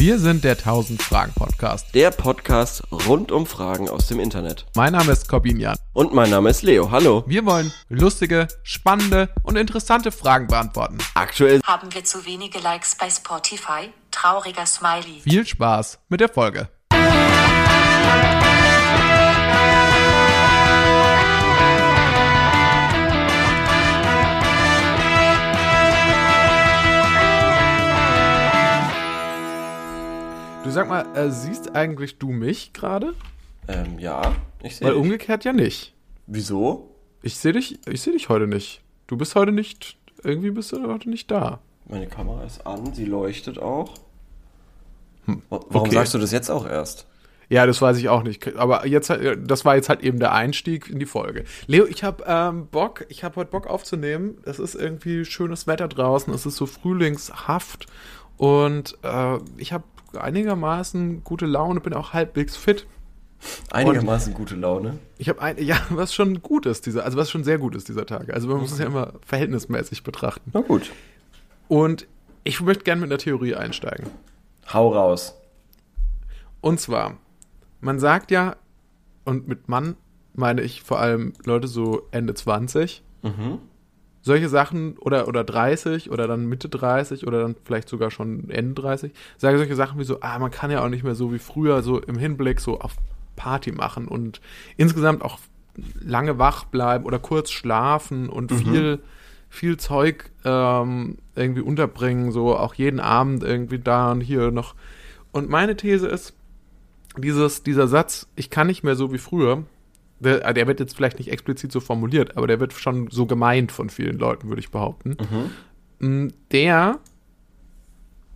Wir sind der 1000 Fragen Podcast. Der Podcast rund um Fragen aus dem Internet. Mein Name ist Corbin Jan. Und mein Name ist Leo. Hallo. Wir wollen lustige, spannende und interessante Fragen beantworten. Aktuell Haben wir zu wenige Likes bei Spotify? Trauriger Smiley. Viel Spaß mit der Folge. Du sag mal, äh, siehst eigentlich du mich gerade? ähm, ja, ich sehe Weil dich. umgekehrt ja nicht. Wieso? Ich sehe dich, ich sehe dich heute nicht. Du bist heute nicht, irgendwie bist du heute nicht da. Meine Kamera ist an, sie leuchtet auch. Wa- Warum okay. sagst du das jetzt auch erst? Ja, das weiß ich auch nicht. Aber jetzt, äh, das war jetzt halt eben der Einstieg in die Folge. Leo, ich habe ähm, Bock, ich habe heute Bock aufzunehmen. Es ist irgendwie schönes Wetter draußen. Es ist so frühlingshaft und äh, ich habe einigermaßen gute Laune, bin auch halbwegs fit. Einigermaßen gute Laune. Ich habe ein, ja, was schon gut ist dieser, also was schon sehr gut ist dieser Tag. Also man muss es ja immer verhältnismäßig betrachten. Na gut. Und ich möchte gerne mit einer Theorie einsteigen. Hau raus. Und zwar, man sagt ja, und mit Mann meine ich vor allem Leute so Ende 20, Mhm. Solche Sachen oder, oder 30 oder dann Mitte 30 oder dann vielleicht sogar schon Ende 30, sagen solche Sachen wie so, ah, man kann ja auch nicht mehr so wie früher so im Hinblick so auf Party machen und insgesamt auch lange wach bleiben oder kurz schlafen und viel, viel Zeug ähm, irgendwie unterbringen, so auch jeden Abend irgendwie da und hier noch. Und meine These ist, dieses, dieser Satz, ich kann nicht mehr so wie früher, der, der wird jetzt vielleicht nicht explizit so formuliert, aber der wird schon so gemeint von vielen Leuten, würde ich behaupten. Mm, Der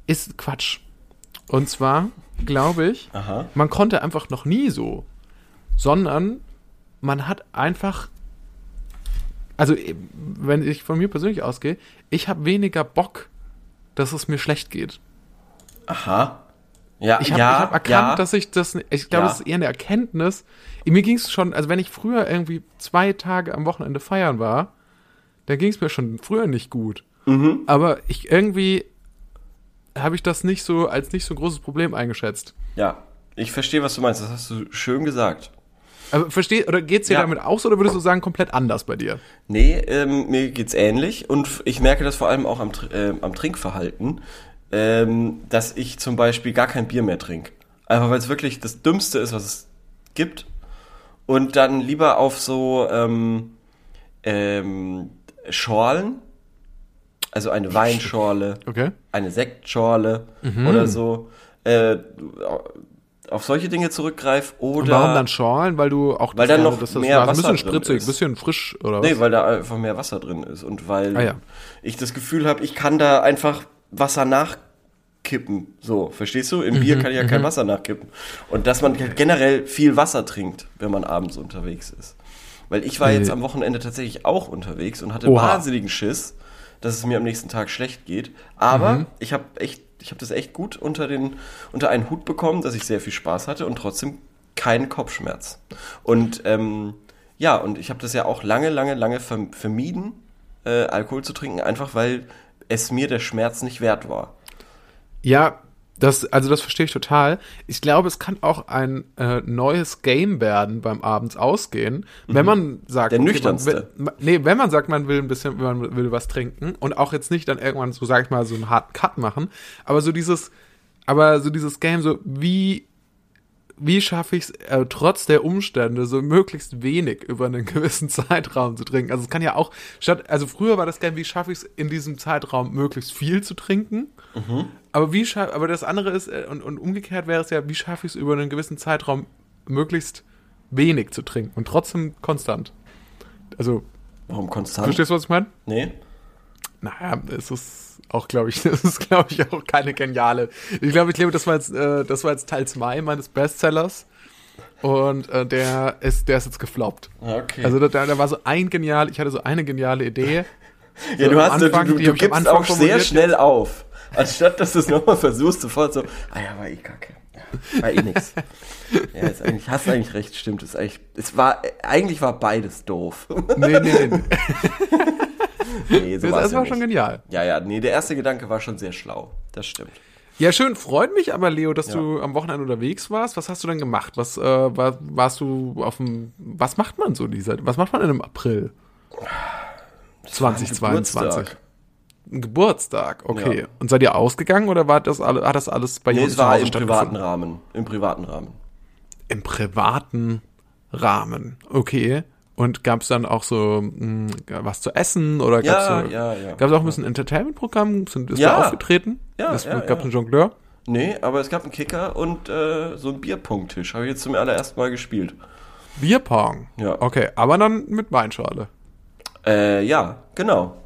ist Quatsch. Und zwar glaube ich, Aha. man konnte einfach noch nie so, sondern man hat einfach, also eh, wenn ich von mir persönlich ausgehe, ich habe weniger Bock, dass es mir schlecht geht. Aha. Ja, Ich habe ja, hab erkannt, ja. dass ich das, ich glaube, Ja. das ist eher eine Erkenntnis. Mir ging es schon, also wenn ich früher irgendwie zwei Tage am Wochenende feiern war, dann ging es mir schon früher nicht gut. Mhm. Aber ich irgendwie habe ich das nicht so als nicht so ein großes Problem eingeschätzt. Ja, ich verstehe, was du meinst. Das hast du schön gesagt. Aber versteh, oder geht's dir Ja. damit aus oder würdest du sagen, komplett anders bei dir? Nee, ähm, mir geht's ähnlich und ich merke das vor allem auch am, ähm, am Trinkverhalten, ähm, dass ich zum Beispiel gar kein Bier mehr trinke. Einfach weil es wirklich das Dümmste ist, was es gibt. Und dann lieber auf so ähm, ähm, Schorlen, also eine Weinschorle, Okay. eine Sektschorle Mhm. oder so, äh, auf solche Dinge zurückgreif oder Und warum dann Schorlen? Weil du auch Weil dann noch das, das mehr war ein Wasser bisschen drin spritzig, ein bisschen frisch oder was? Nee, weil da einfach mehr Wasser drin ist und weil Ah, ja. ich das Gefühl habe, ich kann da einfach Wasser nachkippen. So, verstehst du? Im Mhm, Bier kann ich ja kein Wasser nachkippen. Und dass man halt generell viel Wasser trinkt, wenn man abends unterwegs ist. Weil ich war Nee. jetzt am Wochenende tatsächlich auch unterwegs und hatte Oha. wahnsinnigen Schiss, dass es mir am nächsten Tag schlecht geht. Aber Mhm. ich habe echt, ich habe das echt gut unter den unter einen Hut bekommen, dass ich sehr viel Spaß hatte und trotzdem keinen Kopfschmerz. Und ähm, ja, und ich habe das ja auch lange, lange, lange verm- vermieden, äh, Alkohol zu trinken, einfach weil es mir der Schmerz nicht wert war. Ja, das, also das verstehe ich total. Ich glaube, es kann auch ein äh, neues Game werden beim Abends ausgehen, wenn man sagt, Der okay, nüchternste. Man, will- nee, wenn man sagt, man will ein bisschen, man will was trinken und auch jetzt nicht dann irgendwann so, sag ich mal, so einen harten Cut machen, aber so dieses, aber so dieses Game, so wie wie schaffe ich es, äh, trotz der Umstände so möglichst wenig über einen gewissen Zeitraum zu trinken? Also es kann ja auch, statt, also früher war das Game, wie schaffe ich es in diesem Zeitraum möglichst viel zu trinken? Aber wie scha- aber das andere ist, äh, und, und umgekehrt wäre es ja, wie schaffe ich es über einen gewissen Zeitraum möglichst wenig zu trinken und trotzdem konstant? Also, Warum konstant? verstehst du, was ich meine? Nee? Naja, es ist auch, glaube ich, das ist, glaube ich, auch keine geniale. Ich glaube, ich glaube, das war jetzt, äh, das war jetzt Teil 2 meines Bestsellers. Und äh, der ist, der ist jetzt gefloppt. Okay. Also da, da war so ein genial, ich hatte so eine geniale Idee. ja, so du hast, Anfang, du, du, du ich gibst auch sehr schnell auf. Anstatt dass du es nochmal versuchst, sofort so, ah ja, war eh kacke. War eh nix. ja, ist eigentlich, hast eigentlich recht, stimmt. Ist eigentlich, es war, eigentlich war beides doof. Nee, nee, nee. nee. so Das, das ja war schon genial. Ja, ja, nee, der erste Gedanke war schon sehr schlau. Das stimmt. Ja, schön. Freut mich aber, Leo, dass Ja. du am Wochenende unterwegs warst. Was hast du denn gemacht? Was äh, war, warst du auf dem. Was macht man so dieser? Was macht man denn im April? 2022. Geburtstag. Ein Geburtstag, okay. Ja. Und seid ihr ausgegangen oder war das alle, hat das alles bei Nee, es war im privaten? Rahmen. Im privaten Rahmen. Im privaten Rahmen, okay. Und gab es dann auch so mh, was zu essen oder gab es Ja, so, ja, ja. gab's auch ein bisschen Entertainment-Programm? Sind- Ist Ja. da aufgetreten? Ja, es, ja, Gab es einen Jongleur? Nee, aber es gab einen Kicker und äh, so einen Bierpunkttisch. Habe ich jetzt zum allerersten Mal gespielt. Bierpong. Ja. Okay, aber dann mit Weinschale. Äh, ja, genau.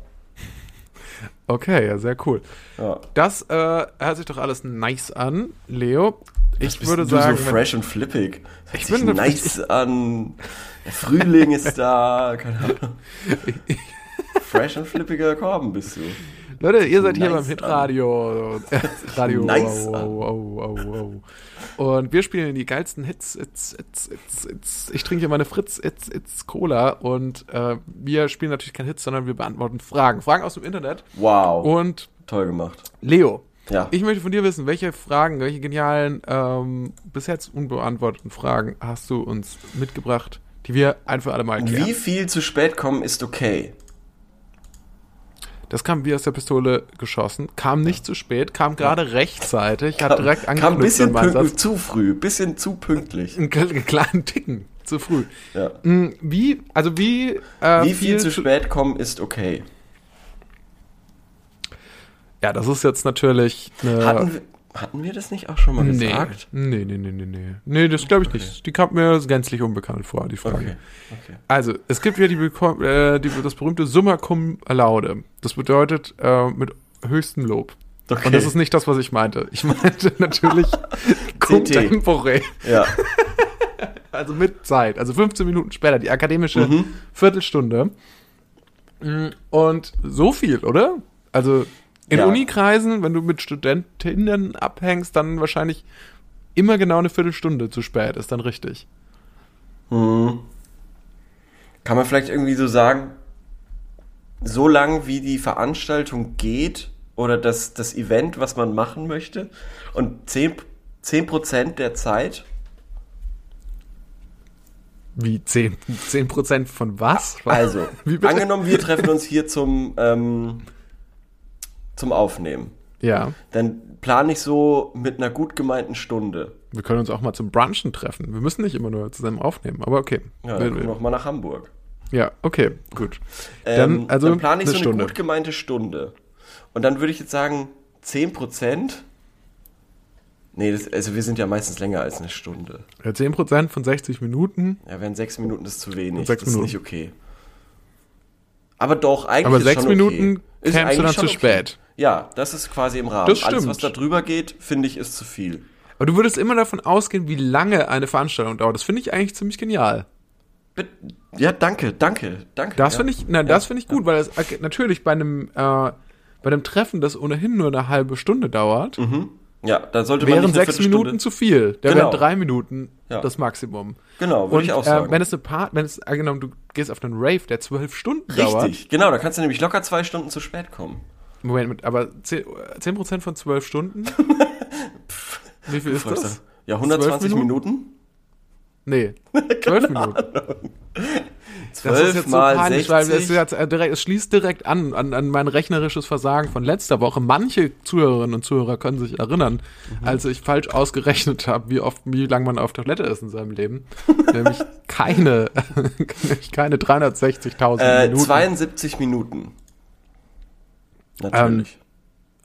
Okay, ja, sehr cool. Ja. Das äh, hört sich doch alles nice an, Leo. Ich Bist würde du sagen, so fresh und flippig. Das Ich bin- nice an. Der Frühling ist da. Keine Ahnung. fresh und flippiger Korben bist du. Leute, ihr seid hier Nice beim Hitradio. Radio. Nice oh, an. oh, oh, oh, oh. Und wir spielen die geilsten Hits. It's, it's, it's, it's. Ich trinke hier meine Fritz It's, it's Cola. Und äh, wir spielen natürlich kein Hits, sondern wir beantworten Fragen. Fragen aus dem Internet. Wow. Und Toll gemacht. Leo, Ja. ich möchte von dir wissen, welche Fragen, welche genialen, ähm, bis jetzt unbeantworteten Fragen hast du uns mitgebracht, die wir ein für alle Mal klären? Wie viel zu spät kommen ist okay? Das kam wie aus der Pistole geschossen, kam nicht zu spät, kam gerade rechtzeitig, hat direkt Kam ein bisschen pünktlich, zu früh, bisschen zu pünktlich. Einen kle- kleinen Ticken zu früh. Ja. Mm, Wie, also wie, äh, Wie viel zu spät kommen ist okay? Ja, das ist jetzt natürlich. Hatten wir, hatten wir das nicht auch schon mal nee. gesagt? nee, nee, nee, nee, nee. Nee, das glaube ich nicht. Die kam mir gänzlich unbekannt vor, die Frage. Okay. okay. Also, es gibt ja die, äh, die, das berühmte Summa cum laude. Das bedeutet äh, mit höchstem Lob. Okay. Und das ist nicht das, was ich meinte. Ich meinte natürlich tempore. Ja. Also mit Zeit. Also 15 Minuten später, die akademische Viertelstunde. Mm, Und so viel, oder? Also in Ja. Unikreisen, wenn du mit Studentinnen abhängst, dann wahrscheinlich immer genau eine Viertelstunde zu spät. Ist dann richtig. Hm. Kann man vielleicht irgendwie so sagen, so lang wie die Veranstaltung geht oder das, das Event, was man machen möchte und 10%, 10 der Zeit, Wie 10, 10 Prozent von was? also angenommen, wir treffen uns hier zum, ähm, zum Aufnehmen. Ja, Dann plane ich so mit einer gut gemeinten Stunde. wir können uns auch mal zum Brunchen treffen. Wir müssen nicht immer nur zusammen aufnehmen, aber okay. Ja, dann wir noch mal nach Hamburg. ja okay, gut. Ähm, Dann, also dann plane ich eine so eine Stunde. gut gemeinte Stunde. Und dann würde ich jetzt sagen, 10%. Nee, das, also wir sind ja meistens länger als eine Stunde. Ja, 10 Prozent von 60 Minuten. Ja, wären sechs Minuten das ist zu wenig. Sechs das Minuten. ist nicht okay. Aber doch, eigentlich Aber ist sechs schon Minuten okay. Ist kämst du dann zu spät. Ja, das ist quasi im Rahmen. Das Alles, was stimmt. da drüber geht, finde ich, ist zu viel. Aber du würdest immer davon ausgehen, wie lange eine Veranstaltung dauert. Das finde ich eigentlich ziemlich genial. Ja, danke, danke, danke. Das ja. finde ich, na, das finde ich gut, weil es okay, natürlich bei einem, äh, bei einem Treffen, das ohnehin nur eine halbe Stunde dauert, Ja, da sollte man wären nicht eine sechs Minuten zu viel. Da Genau. wären drei Minuten Ja. das Maximum. Genau, würde ich auch äh, sagen. wenn es eine Part, wenn es angenommen, du gehst auf einen Rave, der zwölf Stunden dauert. Richtig, genau, da kannst du nämlich locker zwei Stunden zu spät kommen. Moment, aber 10%, 10 von zwölf Stunden? Wie viel ist das? Ja, 120 Zwölf Minuten? Nee, zwölf Minuten. Das ist 12 jetzt mal so peinlich, weil es, 60. jetzt, äh, direkt, es schließt direkt an, an, an mein rechnerisches Versagen von letzter Woche. Manche Zuhörerinnen und Zuhörer können sich erinnern, Mhm. als ich falsch ausgerechnet habe, wie oft, wie lange man auf Toilette ist in seinem Leben. nämlich keine, nämlich keine 360.000 Äh, Minuten. 72 Minuten. Natürlich.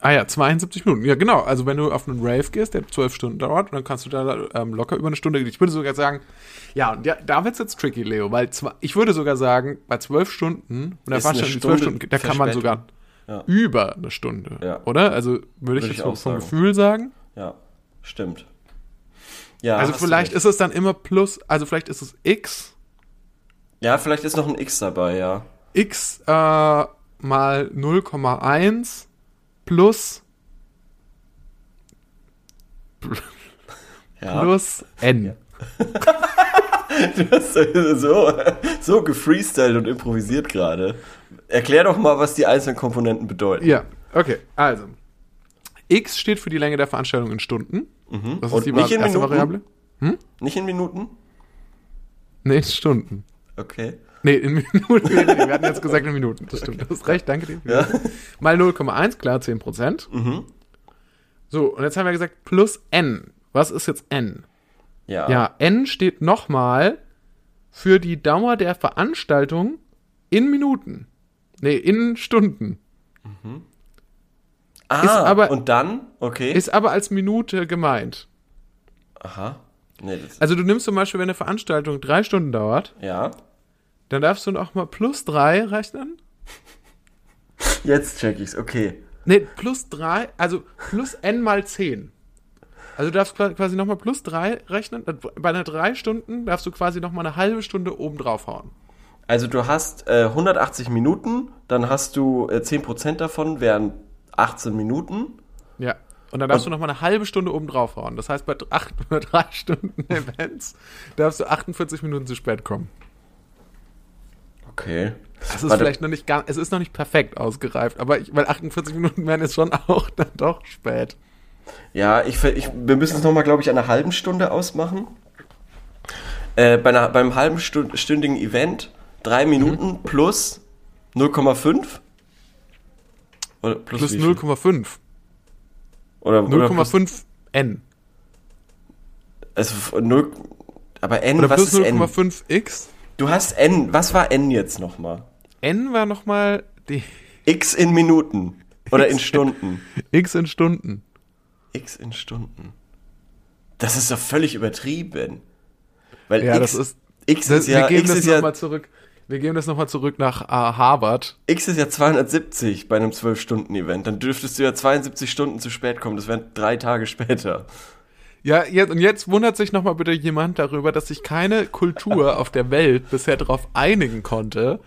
Ah ja, 72 Minuten. Ja, genau. Also wenn du auf einen Rave gehst, der zwölf Stunden dauert, dann kannst du da ähm, locker über eine Stunde gehen. Ich würde sogar sagen, ja, und ja, da wird's jetzt tricky, Leo, weil zwar, ich würde sogar sagen, bei zwölf Stunden, und da schon zwölf Stunde Stunden, da kann man sogar Ja. über eine Stunde, Ja. oder? Also würde ich jetzt ich auch vom sagen. Gefühl sagen. Ja, stimmt. Ja, Also vielleicht ist es dann immer plus, also vielleicht ist es x, Ja, vielleicht ist noch ein X dabei, ja. x äh, mal 0,1 plus ja. plus n. Du hast so, so gefreestylt und improvisiert gerade. Erklär doch mal, was die einzelnen Komponenten bedeuten. Ja, okay. Also, X steht für die Länge der Veranstaltung in Stunden. Das ist Und die nicht in erste Minuten? Variable. Nicht in Minuten? Nee, in Stunden. Okay. Nee, in Minuten. Wir hatten jetzt gesagt in Minuten. Das stimmt. Du hast recht, danke dir. Ja. Mal 0,1, klar, 10 Prozent. Mhm. So, und jetzt haben wir gesagt, plus N. Was ist jetzt N? Ja. Ja, N steht nochmal für die Dauer der Veranstaltung in Minuten. Nee, in Stunden. Ah, Ist aber- und dann? Okay. Ist aber als Minute gemeint. Aha. Nee, Also du nimmst zum Beispiel, wenn eine Veranstaltung drei Stunden dauert, ja. dann darfst du noch mal plus drei rechnen. Jetzt check ich's, okay. Nee, plus drei, also plus n mal zehn. Also du darfst qua- quasi nochmal plus drei rechnen. Bei einer drei Stunden darfst du quasi nochmal eine halbe Stunde oben drauf hauen. Also du hast äh, 180 Minuten, dann hast du äh, 10% davon wären 18 Minuten. Und dann darfst du nochmal eine halbe Stunde oben drauf hauen. Das heißt, bei acht, drei Stunden Events darfst du 48 Minuten zu spät kommen. Okay. Das ist vielleicht noch nicht ganz, es ist noch nicht perfekt ausgereift, aber ich, weil 48 Minuten wären jetzt schon auch dann doch spät. Ja, ich, ich, wir müssen es nochmal, glaube ich, an einer halben Stunde ausmachen. Äh, bei einer, beim halben stündigen Event drei Minuten plus 0,5? Oder plus, Plus wie viel? 0,5. Oder, oder plus, 0,5 N. also f- 0, aber N, Oder was plus ist N? 0,5 X. Du hast N, was war N jetzt nochmal? N war nochmal die X in Minuten. Oder in. Stunden. X in Stunden. X in Stunden. Das ist doch völlig übertrieben. Weil Ja, X, das ist. X Das, ist ja, wir geben X das ja, nochmal zurück. Wir geben das nochmal zurück nach äh, Harvard. X ist ja 270 bei einem 12-Stunden-Event. Dann dürftest du ja 72 Stunden zu spät kommen. Das wären drei Tage später. Ja, jetzt, und jetzt wundert sich nochmal bitte jemand darüber, dass sich keine Kultur auf der Welt bisher darauf einigen konnte,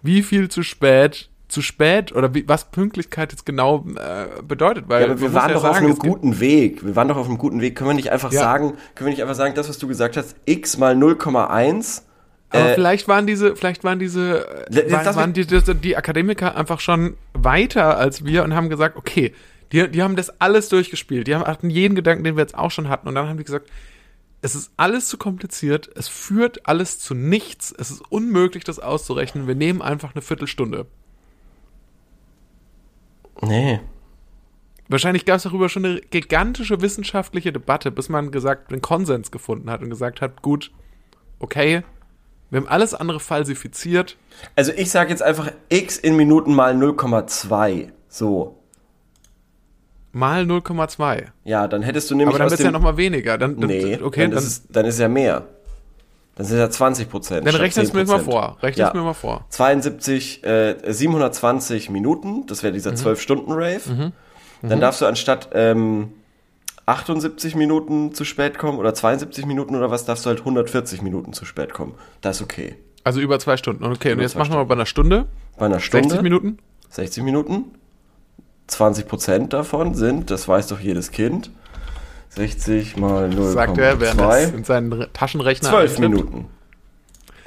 wie viel zu spät, zu spät oder wie, was Pünktlichkeit jetzt genau äh, bedeutet. Weil Ja, aber wir waren ja doch auf sagen, einem es gibt- guten Weg. Wir waren doch auf einem guten Weg. Können wir nicht einfach Ja. sagen, können wir nicht einfach sagen, das, was du gesagt hast, X mal 0,1? Aber äh, vielleicht waren diese, vielleicht waren diese, waren, das- waren die, die, die Akademiker einfach schon weiter als wir und haben gesagt, okay, die, die haben das alles durchgespielt. Die haben, hatten jeden Gedanken, den wir jetzt auch schon hatten. Und dann haben die gesagt, es ist alles zu kompliziert, es führt alles zu nichts, es ist unmöglich, das auszurechnen. Wir nehmen einfach eine Viertelstunde. Nee. Wahrscheinlich gab es darüber schon eine gigantische wissenschaftliche Debatte, bis man gesagt, einen Konsens gefunden hat und gesagt hat, gut, okay, wir haben alles andere falsifiziert, Also ich sage jetzt einfach X in Minuten mal 0,2. So. mal 0,2. Ja, dann hättest du nämlich Aber dann wird es ja dem... noch mal weniger. Dann, dann, nee, okay, dann, dann, ist es, dann ist ja mehr. Dann sind ja 20 Prozent. dann rechne es mir mal vor. Rechne Ja. es mir mal vor. 72, äh, 720 Minuten, das wäre Mhm. dieser 12-Stunden-Rave. Dann darfst du anstatt ähm, 78 Minuten zu spät kommen oder 72 Minuten oder was, darfst du halt 140 Minuten zu spät kommen. Das ist okay. Also über zwei Stunden. Okay, und Über jetzt zwei machen wir mal bei einer Stunde. Bei einer Stunde 60 Minuten. 60 Minuten. 20 Prozent davon sind, das weiß doch jedes Kind, 60 mal 0,2. Sagt er, während in seinen Re- Taschenrechner 12 eintippt. Minuten.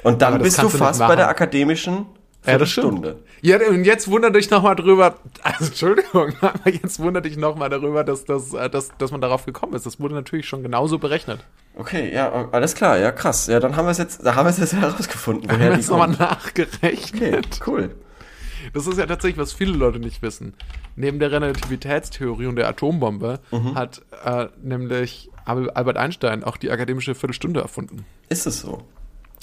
Und dann bist du fast bei der akademischen. Viertelstunde. Ja, und jetzt wundert dich nochmal drüber, also Entschuldigung, aber jetzt wundert dich nochmal darüber, dass, dass, äh, dass, dass man darauf gekommen ist. Das wurde natürlich schon genauso berechnet. Okay, ja, alles klar, ja, krass. Ja, dann haben wir es jetzt, da haben wir es jetzt herausgefunden, Haben woher wir die jetzt nochmal nachgerechnet. Okay, cool. Das ist ja tatsächlich, was viele Leute nicht wissen. Neben der Relativitätstheorie und der Atombombe Mhm. hat äh, nämlich Al- Albert Einstein auch die akademische Viertelstunde erfunden. Ist es so?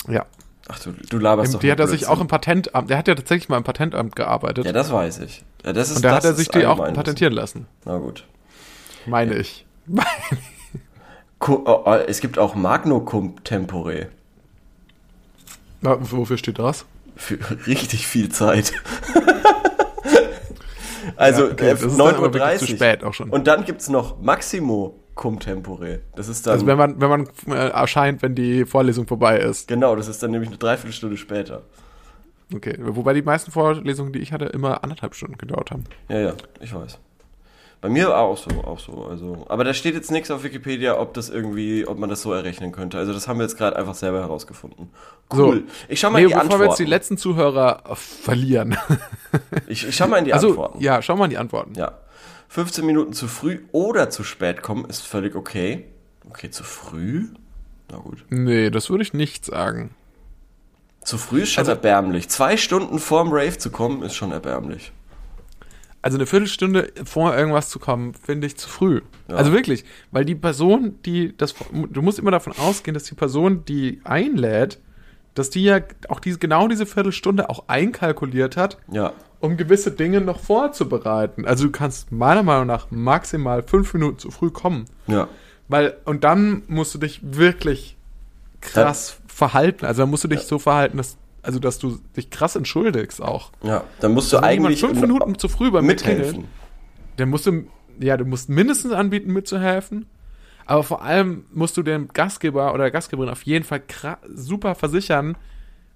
Ja. Ach du, du laberst doch Die hat er sich auch im Patentamt, der hat ja tatsächlich mal im Patentamt gearbeitet. Ja, das weiß ich. Ja, das ist, und da hat er sich die auch patentieren lassen. Na gut. Meine ich. Ko oh, oh, es gibt auch Magno Cum Tempore. Na, wofür steht das? Für richtig viel Zeit. also Ja, okay, äh, das ist dann aber 9.30 wirklich zu spät auch schon. Und dann gibt's noch Maximo Cum Tempore. Das ist dann, Also wenn man, wenn man äh, erscheint, wenn die Vorlesung vorbei ist. genau, das ist dann nämlich eine Dreiviertelstunde später. Okay. Wobei die meisten Vorlesungen, die ich hatte, immer anderthalb Stunden gedauert haben. Ja, ja, ich weiß. Bei mir auch so, auch so. Also, aber da steht jetzt nichts auf Wikipedia, ob das irgendwie, ob man das so errechnen könnte. Also das haben wir jetzt gerade einfach selber herausgefunden. Cool. Ich schau mal nee, in die bevor wir jetzt die Antworten. letzten Zuhörer verlieren. Ich, ich schau mal in die also, Antworten. ja, schau mal in die Antworten. Ja. 15 Minuten zu früh oder zu spät kommen ist völlig okay. Okay, zu früh? Na gut. Nee, das würde ich nicht sagen. Zu früh ist schon Also- erbärmlich. Zwei Stunden vorm Rave zu kommen, ist schon erbärmlich. Also eine Viertelstunde vor irgendwas zu kommen, finde ich zu früh. Also wirklich, weil die Person, die das, du musst immer davon ausgehen, dass die Person, die einlädt, dass die ja auch diese, genau diese Viertelstunde auch einkalkuliert hat, Ja. Um gewisse Dinge noch vorzubereiten. Also du kannst meiner Meinung nach maximal fünf Minuten zu früh kommen. Ja. Weil, und dann musst du dich wirklich krass verhalten. Also dann musst du dich so verhalten, dass, also dass du dich krass entschuldigst auch. Ja. Dann musst du Also eigentlich fünf Minuten zu früh beim mithelfen. Dann musst du, ja, du musst mindestens anbieten, mitzuhelfen. Aber vor allem musst du dem Gastgeber oder der Gastgeberin auf jeden Fall super versichern,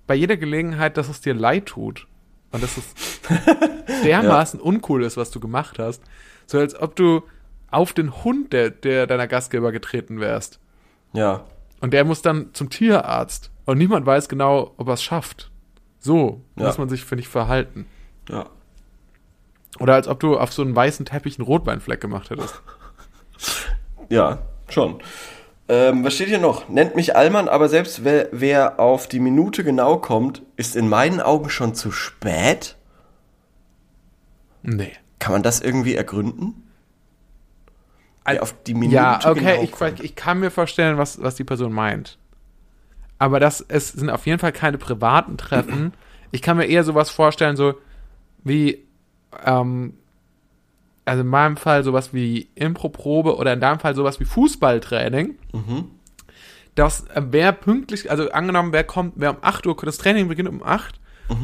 bei jeder Gelegenheit, dass es dir leid tut. Und dass es dermaßen uncool ist, was du gemacht hast. So als ob du auf den Hund der, der deiner Gastgeber getreten wärst. Ja. Und der muss dann zum Tierarzt. Und niemand weiß genau, ob er es schafft. So Ja. muss man sich, finde ich, verhalten. Ja. Oder als ob du auf so einen weißen Teppich einen Rotweinfleck gemacht hättest. Ja, schon. Ähm, was steht hier noch? Nennt mich Allmann, aber selbst wer, wer auf die Minute genau kommt, ist in meinen Augen schon zu spät. Nee. Kann man das irgendwie ergründen? Wer auf die Minute ja, okay, genau ich, kommt. ich kann mir vorstellen, was, was die Person meint. Aber das es sind auf jeden Fall keine privaten Treffen. Ich kann mir eher sowas vorstellen, so wie, ähm, also in meinem Fall sowas wie Improprobe oder in deinem Fall sowas wie Fußballtraining. Mhm. Dass äh, wer pünktlich, also angenommen, wer kommt, wer um 8 Uhr, das Training beginnt um 8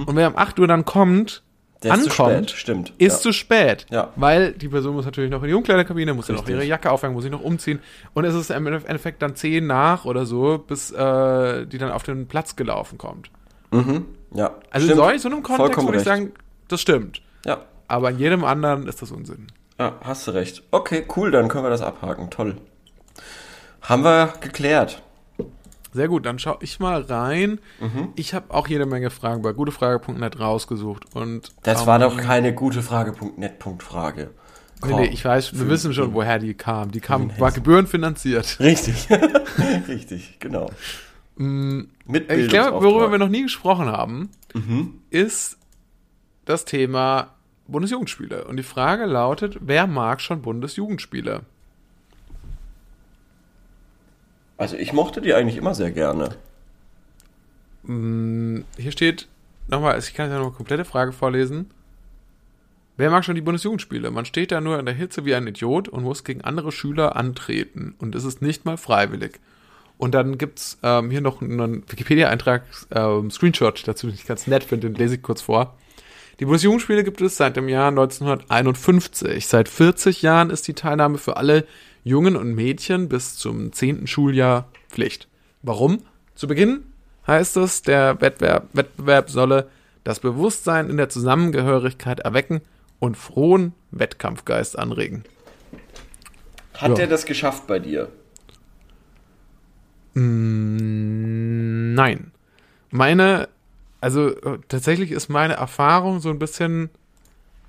und wer um 8 Uhr dann kommt, Mhm. Der ist zu ankommt, spät, stimmt. ist ja. zu spät. Ja. Weil die Person muss natürlich noch in die Umkleidekabine, muss ja noch Richtig. ihre Jacke aufhängen, muss sich noch umziehen. Und es ist im Endeffekt dann 10 nach oder so, bis äh, die dann auf den Platz gelaufen kommt. ja. Also stimmt. in so einem Kontext Vollkommen würde ich recht. sagen, das stimmt. Ja. Aber in jedem anderen ist das Unsinn. ja, hast du recht. Okay, cool, dann können wir das abhaken. Toll. Haben wir geklärt. Sehr gut, dann schaue ich mal rein. Mhm. Ich habe auch jede Menge Fragen bei gutefrage.net rausgesucht. Und, Das ähm, war doch keine gute Frage.net Punkt Frage. Nee, nee, ich weiß, wir wissen schon, woher die kam. Die kam, war gebührenfinanziert. Richtig. Richtig, genau. Mit Mm, Ich glaube, worüber wir noch nie gesprochen haben, Mhm. ist das Thema Bundesjugendspiele. Und die Frage lautet, wer mag schon Bundesjugendspiele? Also ich mochte die eigentlich immer sehr gerne. Hier steht, nochmal, ich kann jetzt ja noch eine komplette Frage vorlesen. Wer mag schon die Bundesjugendspiele? Man steht da nur in der Hitze wie ein Idiot und muss gegen andere Schüler antreten. Und es ist nicht mal freiwillig. Und dann gibt's ähm, hier noch einen Wikipedia-Eintrag, ähm, Screenshot dazu, den ich ganz nett finde, den lese ich kurz vor. Die Bundesjugendspiele gibt es seit dem Jahr 1951. Seit 40 Jahren ist die Teilnahme für alle Jungen und Mädchen bis zum 10. Schuljahr Pflicht. Warum? Zu Beginn heißt es, der Wettbewerb, Wettbewerb solle das Bewusstsein in der Zusammengehörigkeit erwecken und frohen Wettkampfgeist anregen. Hat Ja. der das geschafft bei dir? Nein. Meine, also äh, tatsächlich ist meine Erfahrung so ein bisschen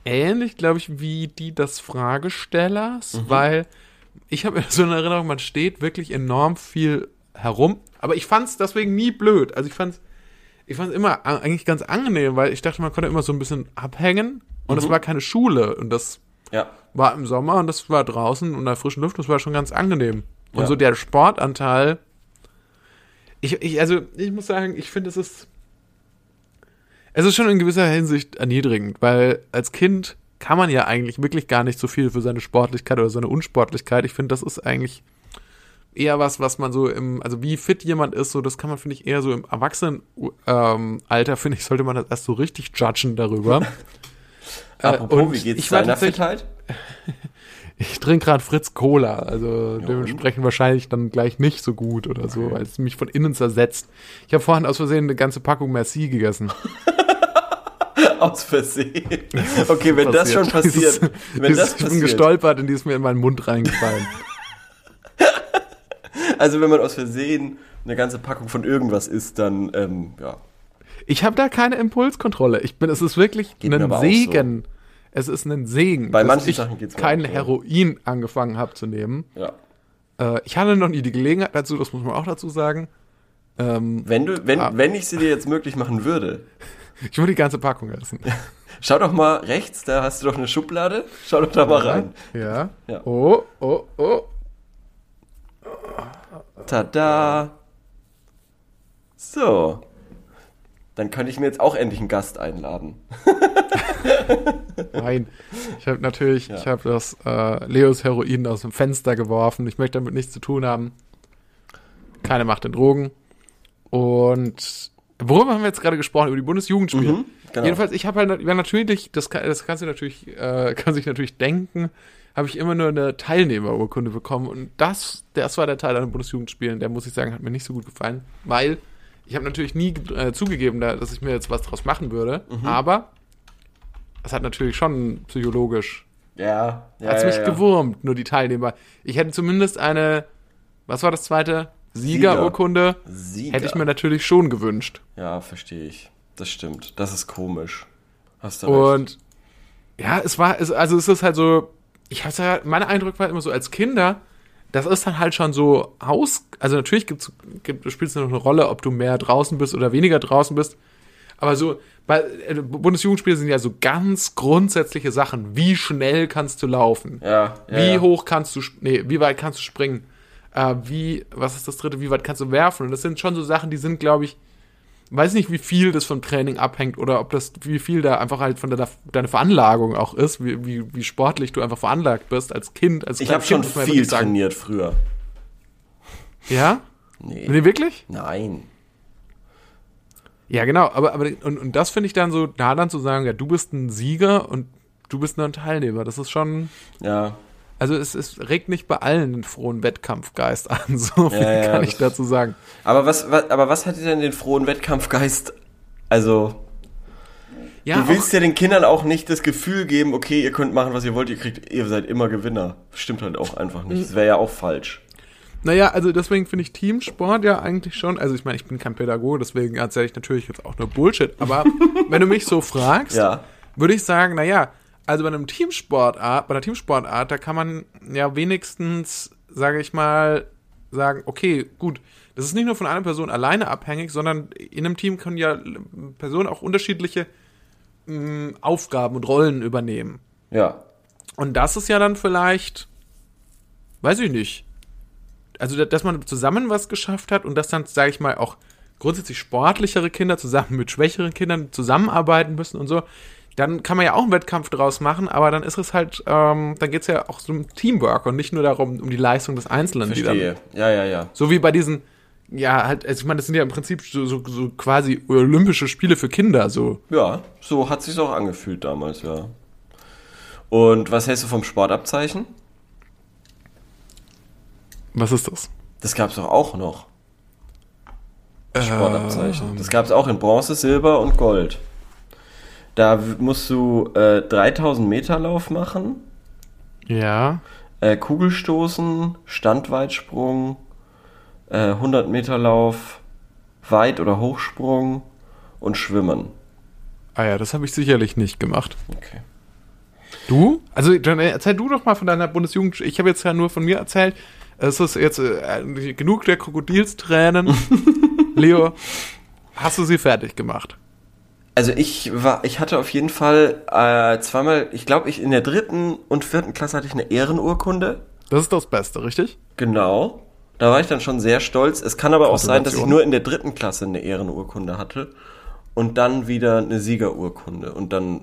ähnlich, glaube ich, wie die des Fragestellers, weil ich habe so eine Erinnerung, man steht wirklich enorm viel herum, aber ich fand es deswegen nie blöd. Also ich fand es ich fand's immer eigentlich ganz angenehm, weil ich dachte, man konnte immer so ein bisschen abhängen und es war keine Schule und das Ja. war im Sommer und das war draußen und der frischen Luft, das war schon ganz angenehm. Und Ja. so der Sportanteil, ich, ich, also ich muss sagen, ich finde, es ist, es ist schon in gewisser Hinsicht erniedrigend, weil als Kind kann man ja eigentlich wirklich gar nicht so viel für seine Sportlichkeit oder seine Unsportlichkeit. Ich finde, das ist eigentlich eher was, was man so im, also wie fit jemand ist, so das kann man, finde ich, eher so im Erwachsenenalter, ähm, Alter, finde ich, sollte man das erst so richtig judgen darüber. Äh, Apropos, und wie geht's ich deiner Fitheit? Ich trinke gerade Fritz Cola, also dementsprechend wahrscheinlich dann gleich nicht so gut oder so, weil es mich von innen zersetzt. Ich habe vorhin aus Versehen eine ganze Packung Merci gegessen. Aus Versehen. Okay, wenn das schon passiert. Dieses- wenn das dieses- ich bin passiert. gestolpert und die ist mir in meinen Mund reingefallen. Also wenn man aus Versehen eine ganze Packung von irgendwas isst, dann, ähm, ja. Ich habe da keine Impulskontrolle. Ich bin, es ist wirklich Geht ein Segen. es ist ein Segen, Bei dass ich kein so. Heroin angefangen habe zu nehmen. Ja. Äh, ich hatte noch nie die Gelegenheit dazu, das muss man auch dazu sagen. Ähm, Wenn du, wenn, Ah. wenn ich sie dir jetzt möglich machen würde, ich würde die ganze Packung essen. schau doch mal rechts, da hast du doch eine Schublade. Schau doch da mal rein. Ja. Ja. Oh, oh, oh. Tada! So. Dann könnte ich mir jetzt auch endlich einen Gast einladen. Nein. Ich habe natürlich, Ja. ich habe das äh, Leos Heroin aus dem Fenster geworfen. Ich möchte damit nichts zu tun haben. Keine Macht in Drogen. Und worüber haben wir jetzt gerade gesprochen? Über die Bundesjugendspiele. Mhm, genau. Jedenfalls, ich habe halt ja, natürlich, das, kann, das kannst du natürlich, äh, kann sich natürlich denken, habe ich immer nur eine Teilnehmerurkunde bekommen. Und das, das war der Teil an den Bundesjugendspielen, der muss ich sagen, hat mir nicht so gut gefallen, weil ich habe natürlich nie äh, zugegeben, da, dass ich mir jetzt was draus machen würde, Mhm. aber es hat natürlich schon psychologisch, Ja, ja. hat's ja, mich ja. gewurmt, nur die Teilnehmer. Ich hätte zumindest eine, was war das zweite? Siegerurkunde. Sieger. Hätte ich mir natürlich schon gewünscht. Ja, verstehe ich. Das stimmt. Das ist komisch. Hast du recht. Und ja, es war, es, also es ist halt so, ich hab's ja, mein Eindruck war immer so als Kinder, das ist dann halt schon so aus, also natürlich gibt's, gibt, spielt es noch eine Rolle, ob du mehr draußen bist oder weniger draußen bist. Aber so, bei äh, Bundesjugendspiele sind ja so ganz grundsätzliche Sachen. Wie schnell kannst du laufen? Ja, ja, wie ja. hoch kannst du, nee, wie weit kannst du springen? Äh, wie, was ist das dritte? Wie weit kannst du werfen? Und das sind schon so Sachen, die sind, glaube ich, weiß nicht, wie viel das vom Training abhängt oder ob das, wie viel da einfach halt von deiner, deiner Veranlagung auch ist, wie, wie, wie sportlich du einfach veranlagt bist als Kind. Als Ich habe schon viel trainiert früher. Ja? Nee. Nee, wirklich? Nein. Ja, genau. Aber, aber und, und das finde ich dann so, da dann zu sagen, ja, du bist ein Sieger und du bist nur ein Teilnehmer. Das ist schon, Ja. Also es, es regt nicht bei allen den frohen Wettkampfgeist an. So viel Ja, ja, kann ich dazu sagen. Aber was, was, aber was hat dir denn den frohen Wettkampfgeist? Also, Ja, du willst ja den Kindern auch nicht das Gefühl geben, okay, ihr könnt machen, was ihr wollt, ihr kriegt, ihr seid immer Gewinner. Stimmt halt auch einfach nicht. Das wäre ja auch falsch. Naja, also deswegen finde ich Teamsport ja eigentlich schon, also ich meine, ich bin kein Pädagoge, deswegen erzähle ich natürlich jetzt auch nur Bullshit, aber wenn du mich so fragst, Ja. würde ich sagen, naja, also bei einem Teamsportart, bei einer Teamsportart, da kann man ja wenigstens, sage ich mal, sagen, okay, gut, das ist nicht nur von einer Person alleine abhängig, sondern in einem Team können ja Personen auch unterschiedliche mh, Aufgaben und Rollen übernehmen. Ja. Und das ist ja dann vielleicht, weiß ich nicht. Also, da- dass man zusammen was geschafft hat und dass dann, sage ich mal, auch grundsätzlich sportlichere Kinder zusammen mit schwächeren Kindern zusammenarbeiten müssen und so, dann kann man ja auch einen Wettkampf draus machen, aber dann ist es halt, ähm, dann geht es ja auch so um Teamwork und nicht nur darum, um die Leistung des Einzelnen. Verstehe. dann, Ja, ja, ja. so wie bei diesen, ja, halt, also ich meine, das sind ja im Prinzip so, so, so quasi olympische Spiele für Kinder, so. Ja, so hat sich's auch angefühlt damals, ja. Und was hältst du vom Sportabzeichen? Was ist das? Das gab's doch auch noch. Das Sportabzeichen. Ähm. Das gab's auch in Bronze, Silber und Gold. Da musst du äh, 3000 Meter Lauf machen, Ja. äh, Kugelstoßen, Standweitsprung, äh, 100 Meter Lauf, Weit- oder Hochsprung und Schwimmen. Ah ja, das habe ich sicherlich nicht gemacht. Okay. Du? Also, dann erzähl du doch mal von deiner Bundesjugend. Ich habe jetzt ja nur von mir erzählt. Es ist jetzt äh, genug der Krokodilstränen. Leo, hast du sie fertig gemacht? Also ich war, ich hatte auf jeden Fall äh, zweimal, ich glaube, ich in der dritten und vierten Klasse hatte ich eine Ehrenurkunde. Das ist das Beste, richtig? Genau. Da war ich dann schon sehr stolz. Es kann aber auch sein, dass ich nur in der dritten Klasse eine Ehrenurkunde hatte und dann wieder eine Siegerurkunde und dann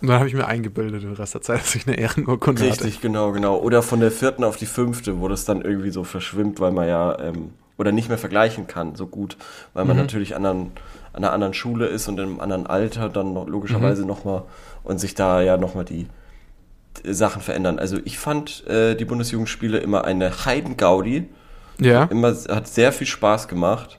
Und dann habe ich mir eingebildet den Rest der Zeit, dass ich eine Ehrenurkunde richtig, genau, genau. Oder von der vierten auf die fünfte, wo das dann irgendwie so verschwimmt, weil man ja ähm, oder nicht mehr vergleichen kann so gut, weil man natürlich anderen, an einer anderen Schule ist und in einem anderen Alter dann noch, logischerweise noch mal und sich da ja noch mal die Sachen verändern. Also ich fand äh, die Bundesjugendspiele immer eine Heidengaudi. Ja. immer, hat sehr viel Spaß gemacht.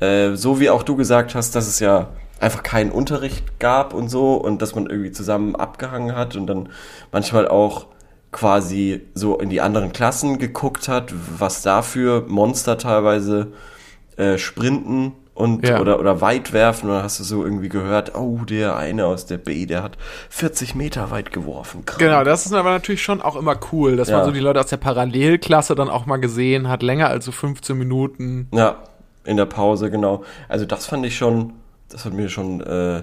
Äh, so wie auch du gesagt hast, dass es ja einfach keinen Unterricht gab und so und dass man irgendwie zusammen abgehangen hat und dann manchmal auch quasi so in die anderen Klassen geguckt hat, was da für Monster teilweise äh, sprinten und Ja. oder, oder weit werfen dann hast du so irgendwie gehört, oh, der eine aus der B, der hat 40 Meter weit geworfen. Krank. Genau, das ist aber natürlich schon auch immer cool, dass Ja. man so die Leute aus der Parallelklasse dann auch mal gesehen hat, länger als so 15 Minuten. Ja, in der Pause, genau. Also das fand ich schon, das hat mir schon, äh,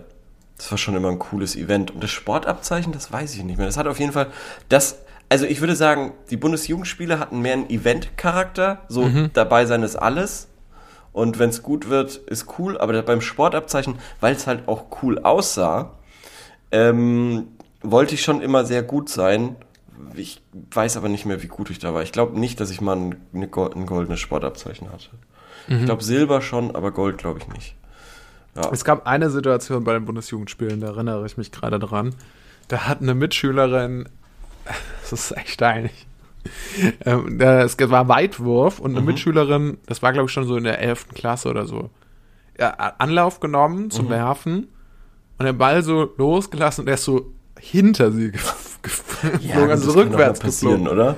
das war schon immer ein cooles Event. Und das Sportabzeichen, das weiß ich nicht mehr. Das hat auf jeden Fall, das, also ich würde sagen, die Bundesjugendspiele hatten mehr einen Event-Charakter. So dabei sein ist alles. Und wenn es gut wird, ist cool. Aber beim Sportabzeichen, weil es halt auch cool aussah, ähm, wollte ich schon immer sehr gut sein. Ich weiß aber nicht mehr, wie gut ich da war. Ich glaube nicht, dass ich mal ein, ein goldenes Sportabzeichen hatte. Ich glaube Silber schon, aber Gold glaube ich nicht. Es gab eine Situation bei den Bundesjugendspielen, da erinnere ich mich gerade dran. Da hat eine Mitschülerin, das ist echt einig, ähm, war Weitwurf und eine Mitschülerin, das war glaube ich schon so in der 11. Klasse oder so, ja, Anlauf genommen zum Werfen und der Ball so losgelassen und er ist so hinter sie gef- geflogen, also kann doch rückwärts geflogen. oder?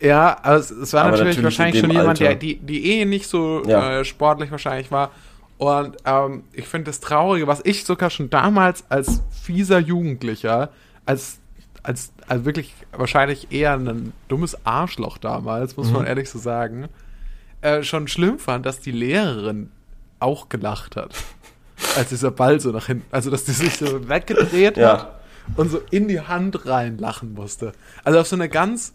Ja, aber es, es war Aber natürlich, natürlich wahrscheinlich in schon jemand, der die, die eh nicht so Ja. äh, sportlich wahrscheinlich war. Und ähm, ich finde das Traurige, was ich sogar schon damals als fieser Jugendlicher, als, als, als wirklich wahrscheinlich eher ein dummes Arschloch damals, muss Mhm. man ehrlich so sagen, äh, schon schlimm fand, dass die Lehrerin auch gelacht hat. Als dieser Ball so nach hinten, also dass die sich so weggedreht Ja. hat und so in die Hand reinlachen musste. Also auf so eine ganz,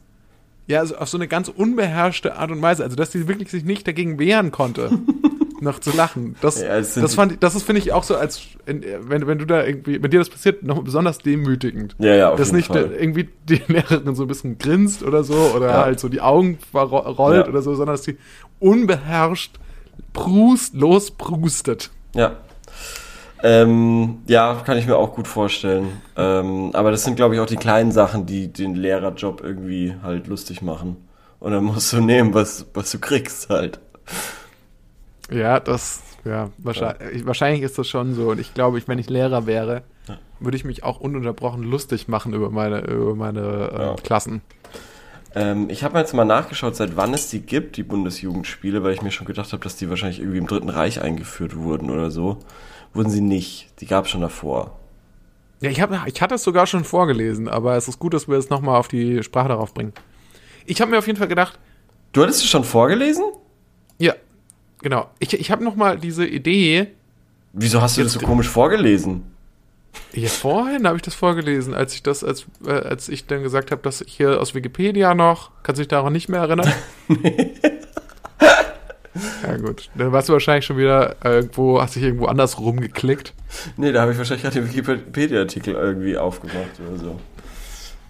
ja, also auf so eine ganz unbeherrschte Art und Weise. Also dass die wirklich sich nicht dagegen wehren konnte, noch zu lachen. Das, Ja, das fand das ist, finde ich, auch so, als wenn, wenn du da irgendwie, wenn dir das passiert, noch besonders demütigend. Ja, ja, auf Dass jeden nicht Fall. irgendwie die Lehrerin so ein bisschen grinst oder so oder Ja. halt so die Augen verrollt Ja. oder so, sondern dass die unbeherrscht prust, losprustet. Ja. Ähm, ja, kann ich mir auch gut vorstellen. Ähm, aber das sind, glaube ich, auch die kleinen Sachen, die den Lehrerjob irgendwie halt lustig machen. Und dann musst du nehmen, was, was du kriegst halt. Ja, das, ja, wahrscheinlich, wahrscheinlich ist das schon so. Und ich glaube, ich, wenn ich Lehrer wäre, würde ich mich auch ununterbrochen lustig machen über meine, über meine ähm, Ja. Klassen. Ähm, ich habe jetzt mal nachgeschaut, seit wann es die gibt, die Bundesjugendspiele, weil ich mir schon gedacht habe, dass die wahrscheinlich irgendwie im Dritten Reich eingeführt wurden oder so. Wurden sie nicht. Die gab es schon davor. Ja, ich, hab, ich hatte es sogar schon vorgelesen, aber es ist gut, dass wir es nochmal auf die Sprache darauf bringen. Ich habe mir auf jeden Fall gedacht, Du hattest es schon vorgelesen? Genau. Ich, ich habe nochmal diese Idee. Wieso hast du das so komisch vorgelesen? Ja, vorhin habe ich das vorgelesen, als ich das, als, äh, als ich dann gesagt habe, dass ich hier aus Wikipedia noch, kannst du dich daran nicht mehr erinnern? ja, gut. Dann warst du wahrscheinlich schon wieder irgendwo, hast dich irgendwo anders rumgeklickt. Nee, da habe ich wahrscheinlich gerade den Wikipedia-Artikel irgendwie aufgemacht oder so.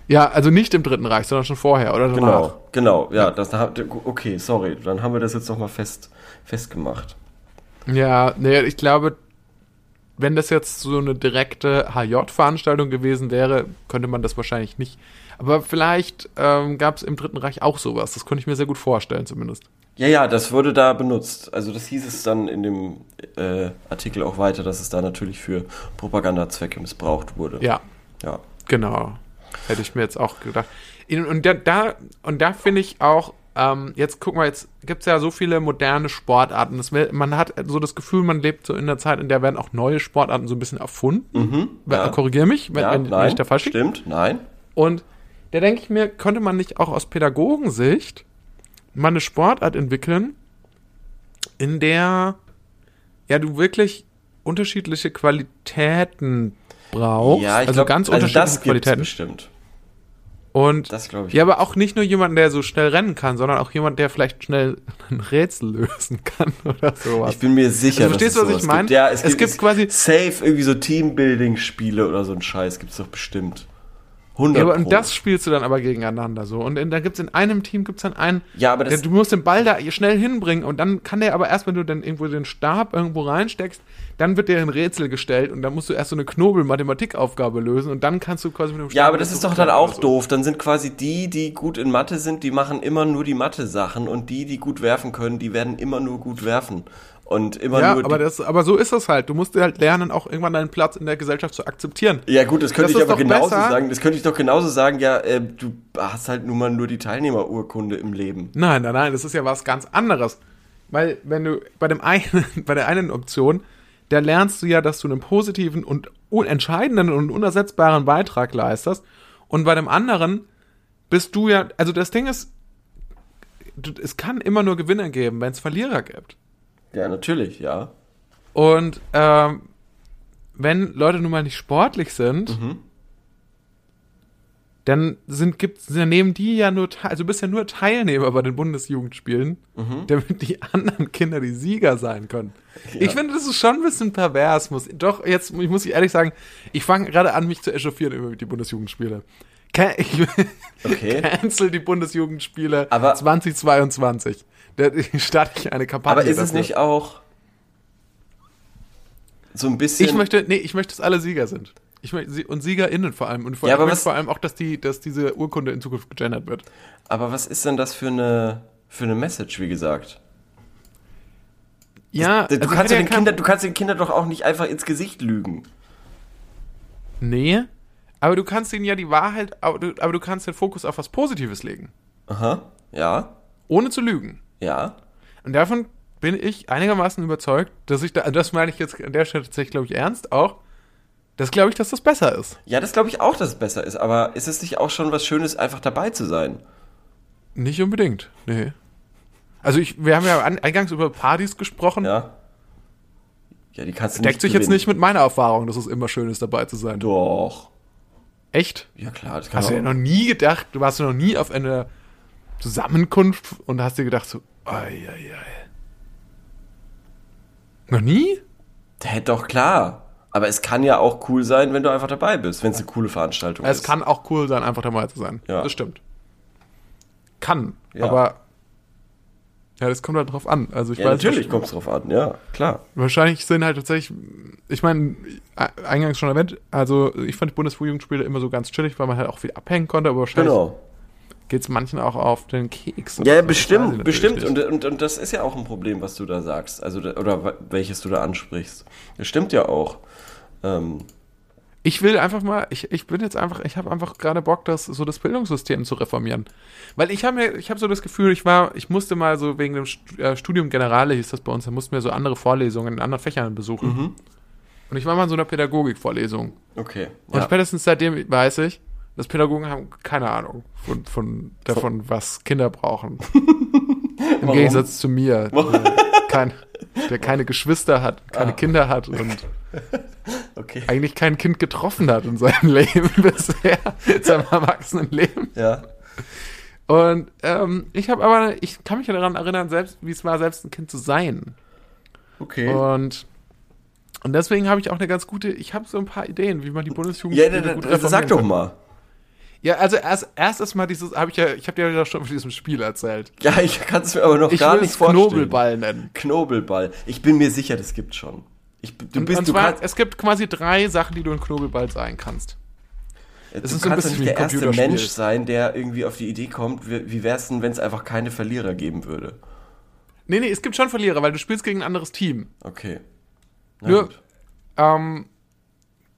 Ja, also nicht im Dritten Reich, sondern schon vorher oder danach. Genau, genau, ja, das okay, sorry, dann haben wir das jetzt nochmal fest, festgemacht. Ja, nee, ich glaube, wenn das jetzt so eine direkte HJ-Veranstaltung gewesen wäre, könnte man das wahrscheinlich nicht. Aber vielleicht ähm, gab es im Dritten Reich auch sowas. Das könnte ich mir sehr gut vorstellen, zumindest. Ja, ja, das wurde da benutzt. Also das hieß es dann in dem äh, Artikel auch weiter, dass es da natürlich für Propagandazwecke missbraucht wurde. Ja, Ja. genau. Hätte ich mir jetzt auch gedacht. Und da, da, und da finde ich auch, ähm, jetzt guck mal, jetzt gibt es ja so viele moderne Sportarten. Das, man hat so das Gefühl, man lebt so in einer Zeit, in der werden auch neue Sportarten so ein bisschen erfunden. ja. Korrigiere mich, wenn, ja, wenn, wenn nein, ich da falsch liege. stimmt, nein. Und da denke ich mir, könnte man nicht auch aus Pädagogensicht mal eine Sportart entwickeln, in der ja du wirklich unterschiedliche Qualitäten brauchst, Ja, ich also glaube, ganz also unterschiedliche das Qualitäten. bestimmt. Und Das glaube ich. ja, aber auch nicht nur jemand, der so schnell rennen kann, sondern auch jemand, der vielleicht schnell ein Rätsel lösen kann oder sowas. Ich bin mir sicher, Also verstehst du, was es ich meine? gibt. Ja, es, Es gibt, gibt quasi- safe irgendwie so Teambuilding-Spiele oder so ein Scheiß gibt's doch bestimmt. 100 Ja, und das spielst du dann aber gegeneinander so. Und in, da gibt's in einem Team gibt's dann einen, Ja, aber der, du musst den Ball da schnell hinbringen und dann kann der aber erst, wenn du dann irgendwo den Stab irgendwo reinsteckst, dann wird dir ein Rätsel gestellt und dann musst du erst so eine Knobel-Mathematikaufgabe lösen und dann kannst du quasi mit dem Stab Ja, aber das ist doch dann auch so. doof. Dann sind quasi die, die gut in Mathe sind, die machen immer nur die Mathe-Sachen und die, die gut werfen können, die werden immer nur gut werfen. Und immer Ja, nur aber, das, aber so ist das halt. Du musst dir halt lernen, auch irgendwann deinen Platz in der Gesellschaft zu akzeptieren. Ja gut, das könnte Das ich aber genauso besser. sagen. Das könnte ich doch genauso sagen, ja, äh, du hast halt nun mal nur die Teilnehmerurkunde im Leben. Nein, nein, nein, das ist ja was ganz anderes. Weil wenn du bei dem einen, bei der einen Option, da lernst du ja, dass du einen positiven und entscheidenden und unersetzbaren Beitrag leistest. Und bei dem anderen bist du ja, also das Ding ist, es kann immer nur Gewinner geben, wenn es Verlierer gibt. Ja, natürlich, ja. Und ähm, wenn Leute nun mal nicht sportlich sind, Mhm. dann sind gibt's dann nehmen die ja nur teil- also du bist ja nur Teilnehmer bei den Bundesjugendspielen, Mhm. damit die anderen Kinder die Sieger sein können. Ich finde, das ist schon ein bisschen pervers. Muss doch jetzt ich muss ich ehrlich sagen, ich fange gerade an mich zu echauffieren über die Bundesjugendspiele. Can, ich Okay. cancel die Bundesjugendspiele Aber- 2022. Da starte ich eine Kampagne. Aber ist es dafür. nicht auch so ein bisschen. Ich möchte, nee, ich möchte, dass alle Sieger sind. Ich möchte, und SiegerInnen vor allem. Und vor, Ja, ich aber möchte was- vor allem auch, dass, die, dass diese Urkunde in Zukunft gegendert wird. aber was ist denn das für eine, für eine Message, wie gesagt? Ja, Du, also kannst hätte den ja Kindern, du kannst den Kindern doch auch nicht einfach ins Gesicht lügen. Nee, aber du kannst ihnen ja die Wahrheit, aber du, aber du kannst den Fokus auf was Positives legen. Aha. Ja. Ohne zu lügen. Ja. Und davon bin ich einigermaßen überzeugt, dass ich da, das meine ich jetzt an der Stelle tatsächlich, glaube ich, ernst auch, dass glaube ich, dass das besser ist. Ja, das glaube ich auch, dass es besser ist. Aber ist es nicht auch schon was Schönes, einfach dabei zu sein? Nicht unbedingt, nee. Also ich, wir haben ja an, eingangs über Partys gesprochen. Ja. Ja, die kannst du Deckt nicht sich jetzt nicht mit meiner Erfahrung, dass es immer schön ist, dabei zu sein. Doch. Echt? Ja, klar. Das kann Hast du ja noch nie gedacht, du warst ja noch nie auf einer Zusammenkunft und hast dir gedacht so, ei, ei, ei. Noch nie? Hä, doch, klar. Aber es kann ja auch cool sein, wenn du einfach dabei bist, wenn es eine coole Veranstaltung Es ist. kann auch cool sein, einfach dabei zu sein. Ja. Das stimmt. Kann, Ja. aber ja, das kommt halt drauf an. Also ich Ja, weiß natürlich kommt es drauf an, ja, klar. wahrscheinlich sind halt tatsächlich, ich meine, e- eingangs schon erwähnt, also ich fand die Bundesjugendspiele immer so ganz chillig, weil man halt auch viel abhängen konnte, aber wahrscheinlich Genau. Geht es manchen auch auf den Keks. Ja, bestimmt, bestimmt. Und, und, und das ist ja auch ein Problem, was du da sagst. Also, oder welches du da ansprichst. Das stimmt ja auch. Ähm, Ich will einfach mal, ich, ich bin jetzt einfach, ich habe einfach gerade Bock, das so das Bildungssystem zu reformieren. Weil ich habe mir, ich habe so das Gefühl, ich war, ich musste mal so wegen dem äh, Studium Generale hieß das bei uns, da mussten wir so andere Vorlesungen in anderen Fächern besuchen. Mhm. Und ich war mal in so einer Pädagogikvorlesung. okay. Und Ja. spätestens seitdem weiß ich, dass Pädagogen haben keine Ahnung von, von davon, was Kinder brauchen. Im Warum? Gegensatz zu mir, der, kein, der keine Geschwister hat, keine Ah. Kinder hat und Okay. eigentlich kein Kind getroffen hat in seinem Leben bisher, in seinem Erwachsenenleben. Ja. Und ähm, ich habe aber, ich kann mich ja daran erinnern, selbst wie es war, selbst ein Kind zu sein. Okay. Und und deswegen habe ich auch eine ganz gute, ich habe so ein paar Ideen, wie man die Bundesjugend ja, da, sag doch mal. Ja, also erst erstes Mal dieses, habe ich ja, ich habe dir ja schon von diesem Spiel erzählt. Ja, ich kann es mir aber noch Ich gar nicht es vorstellen. Knobelball nennen. Knobelball. Ich bin mir sicher, das gibt's schon. Ich, du Und, bist, und du zwar, kannst, es gibt quasi drei Sachen, die du in Knobelball sein kannst. du ist so ein bisschen nicht der erste. Mensch sein, der irgendwie auf die Idee kommt, wie, wie wär's denn, wenn es einfach keine Verlierer geben würde? Nee, nee, es gibt schon Verlierer, weil du spielst gegen ein anderes Team. Okay. Na Nur- gut. Ähm,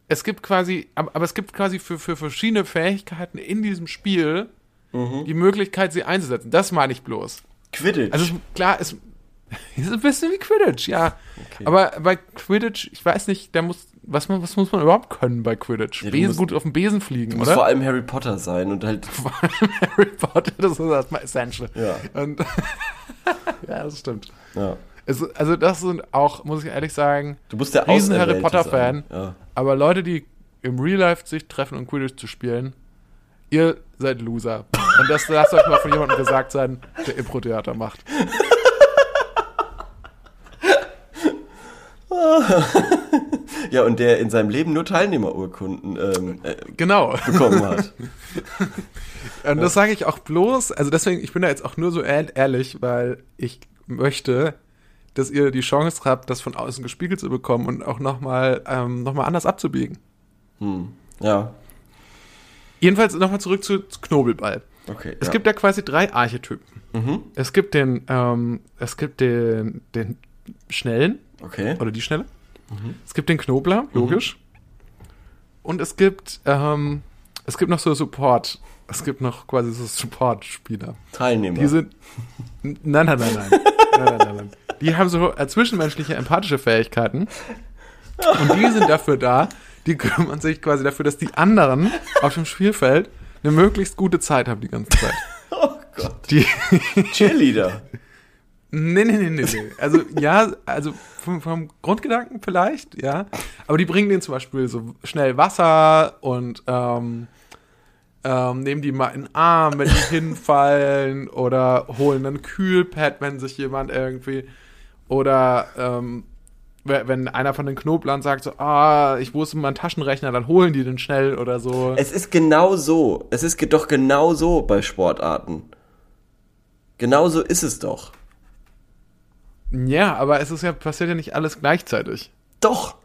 es gibt quasi, aber, es gibt quasi für, für verschiedene Fähigkeiten in diesem Spiel Mhm. die Möglichkeit, sie einzusetzen. Das meine ich bloß. Quidditch. Also klar, es ist ein bisschen wie Quidditch, ja. Okay. Aber bei Quidditch, ich weiß nicht, da muss, was, man, was muss man überhaupt können bei Quidditch? Ja, Besen, musst- gut auf dem Besen fliegen, du musst oder? vor allem Harry Potter sein und halt. Harry Potter, das ist erstmal essential. Ja. Und ja, das stimmt. Ja. Es, also das sind auch, muss ich ehrlich sagen, Du musst der Riesen Harry Potter-Fan. Ja. Aber Leute, die im Real Life sich treffen und Quidditch zu spielen, ihr seid Loser. Und das lasst euch mal von jemandem gesagt sein, der Impro-Theater macht. ja, und der in seinem Leben nur Teilnehmerurkunden ähm, äh, Genau. bekommen hat. Und das sage ich auch bloß, also deswegen, ich bin da jetzt auch nur so ehr- ehrlich, weil ich möchte, dass ihr die Chance habt, das von außen gespiegelt zu bekommen und auch nochmal ähm, noch mal anders abzubiegen. Hm. Ja. Jedenfalls nochmal zurück zu, zu Knobelball. Okay. Es ja. gibt ja quasi drei Archetypen. Mhm. Es gibt den, ähm, es gibt den, den Schnellen Okay. oder die Schnelle. Es gibt den Knobler, logisch. Und es gibt, ähm, es gibt noch so Support. Es gibt noch quasi so Support-Spieler. Teilnehmer. Die sind. Nein, nein, nein, nein. nein, nein, nein, nein. Die haben so äh, zwischenmenschliche empathische Fähigkeiten. Und die sind dafür da, die kümmern sich quasi dafür, dass die anderen auf dem Spielfeld eine möglichst gute Zeit haben die ganze Zeit. Oh Gott. Die, Cheerleader. nee, nee, nee, nee, nee. Also, ja, also vom, vom Grundgedanken vielleicht, ja. Aber die bringen denen zum Beispiel so schnell Wasser und ähm, ähm, nehmen die mal in den Arm, wenn die hinfallen oder holen ein Kühlpad, wenn sich jemand irgendwie oder ähm, we- wenn einer von den Knoblern sagt so, ah, ich wusste meinen Taschenrechner, dann holen die den schnell oder so. Es ist genau so. Es ist doch genau so bei Sportarten. Genau so ist es doch. Ja, aber es ist ja passiert ja nicht alles gleichzeitig. Doch.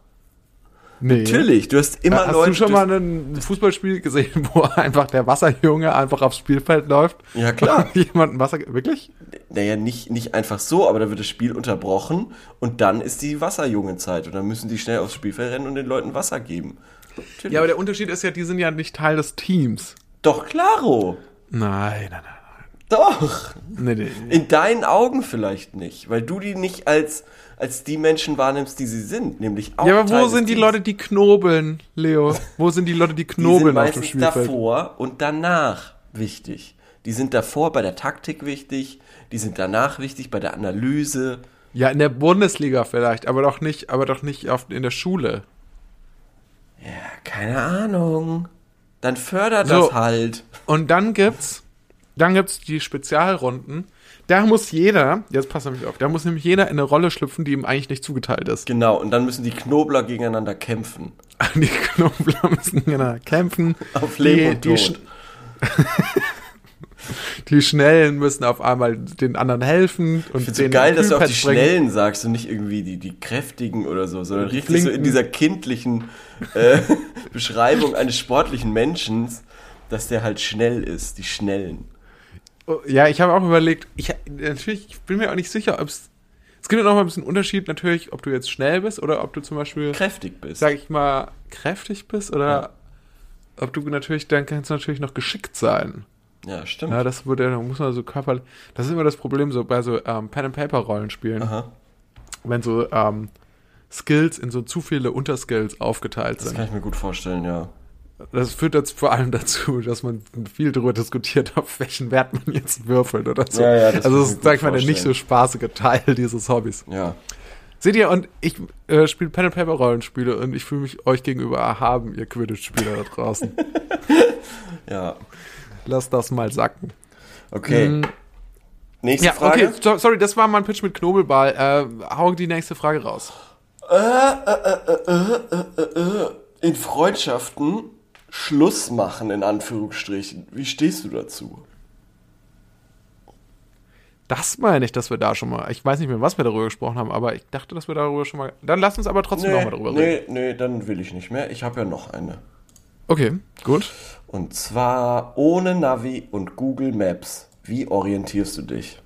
Nee. Natürlich. Du hast immer Hast Leute. du schon mal ein Fußballspiel gesehen, wo einfach der Wasserjunge einfach aufs Spielfeld läuft? Ja, klar. Jemand ein Wasser. Wirklich? Naja, nicht, nicht einfach so, aber da wird das Spiel unterbrochen und dann ist die Wasserjungenzeit und dann müssen die schnell aufs Spielfeld rennen und den Leuten Wasser geben. Natürlich. Ja, aber der Unterschied ist ja, die sind ja nicht Teil des Teams. Doch, klaro. Nein, nein, nein. Doch. Nee, nee, nee. In deinen Augen vielleicht nicht, weil du die nicht als, als die Menschen wahrnimmst, die sie sind, nämlich auch Ja, aber Teil wo sind die. Leute, die knobeln, Leo? Wo sind die Leute, die Die sind knobeln auf dem Spielfeld? davor und danach wichtig. Die sind davor bei der Taktik wichtig, die sind danach wichtig bei der Analyse. Ja, in der Bundesliga vielleicht, aber doch nicht, aber doch nicht auf, in der Schule. Ja, keine Ahnung. Dann fördert So. das halt. Und dann gibt's, dann gibt's die Spezialrunden. Da muss jeder, jetzt pass nämlich auf, da muss nämlich jeder in eine Rolle schlüpfen, die ihm eigentlich nicht zugeteilt ist. Genau, und dann müssen die Knobler gegeneinander kämpfen. Die Knoblauch müssen genau kämpfen. Auf Leben die, und Tod. Die Schnellen müssen auf einmal den anderen helfen. Und Ich find's so den geil, dass du auch die bringen. Schnellen sagst und nicht irgendwie die, die Kräftigen oder so, sondern richtig so in Flinken. dieser kindlichen äh, Beschreibung eines sportlichen Menschen, dass der halt schnell ist, die Schnellen. Oh, Ja, ich habe auch überlegt, ich, natürlich, ich bin mir auch nicht sicher, ob es. Es gibt ja noch mal ein bisschen Unterschied, natürlich, ob du jetzt schnell bist oder ob du zum Beispiel, Kräftig bist. sag ich mal, kräftig bist oder Ja. ob du natürlich, dann kannst du natürlich noch geschickt sein. Ja, stimmt. Ja, das würde, da muss man so körperlich. Das ist immer das Problem so bei so ähm, Pen and Paper Rollenspielen, Aha, wenn so ähm, Skills in so zu viele Unterskills aufgeteilt das sind. kann ich mir gut vorstellen, ja. Das führt jetzt vor allem dazu, dass man viel darüber diskutiert, auf welchen Wert man jetzt würfelt oder so. Ja, ja, das also das ist, sag ich mal, der nicht so spaßige Teil dieses Hobbys. Ja. Seht ihr, und ich äh, spiele Pen and Paper Rollenspiele und ich fühle mich euch gegenüber erhaben, ihr Quidditch-Spieler da draußen. Ja. Lasst das mal sacken. Okay. Mm, Nächste Ja, Frage. okay, so, sorry, das war mein Pitch mit Knobelball. Äh, hau die nächste Frage raus. In Freundschaften Schluss machen, in Anführungsstrichen. Wie stehst du dazu? Das meine ich, dass wir da schon mal, ich weiß nicht mehr, was wir darüber gesprochen haben, aber ich dachte, dass wir darüber schon mal, dann lass uns aber trotzdem Nee, nochmal darüber reden. nee, nee, dann will ich nicht mehr. Ich habe ja noch eine. Okay, gut. Und zwar ohne Navi und Google Maps. Wie orientierst du dich?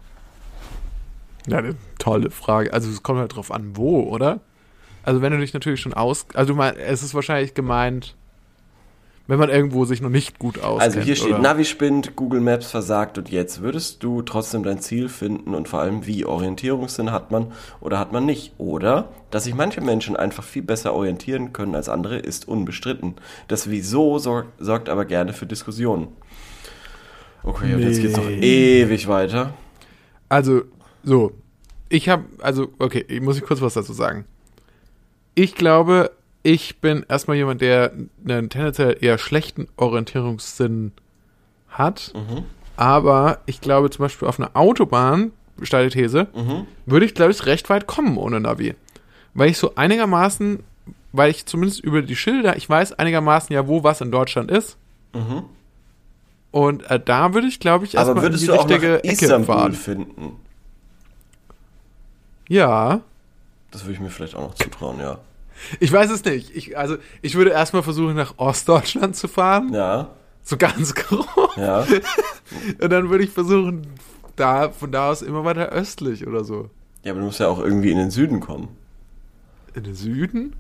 Ja, eine tolle Frage. Also es kommt halt drauf an, wo, oder? Also wenn du dich natürlich schon aus, also du mein, es ist wahrscheinlich gemeint, wenn man irgendwo sich noch nicht gut auskennt. Also hier steht oder? Navi spinnt, Google Maps versagt und jetzt würdest du trotzdem dein Ziel finden und vor allem wie Orientierungssinn hat man oder hat man nicht. Oder dass sich manche Menschen einfach viel besser orientieren können als andere ist unbestritten. Das Wieso sor sorgt aber gerne für Diskussionen. Okay, und jetzt geht's noch ewig weiter. Also, so. Ich habe, also, okay, ich muss ich kurz was dazu sagen. Ich glaube, ich bin erstmal jemand, der einen tendenziell eher schlechten Orientierungssinn hat. Aber ich glaube zum Beispiel auf einer Autobahn, steile These, würde ich, glaube ich, recht weit kommen ohne Navi. Weil ich so einigermaßen, weil ich zumindest über die Schilder, ich weiß einigermaßen ja, wo was in Deutschland ist. Und äh, da würde ich, glaube ich, erstmal in die du richtige Ecke fahren. finden? Ja. Das würde ich mir vielleicht auch noch zutrauen, ja. Ich weiß es nicht. Ich, also, ich würde erstmal versuchen, nach Ostdeutschland zu fahren. Ja, So ganz grob. ja. Und dann würde ich versuchen, da, von da aus immer weiter östlich oder so. Ja, aber du musst ja auch irgendwie in den Süden kommen. In den Süden?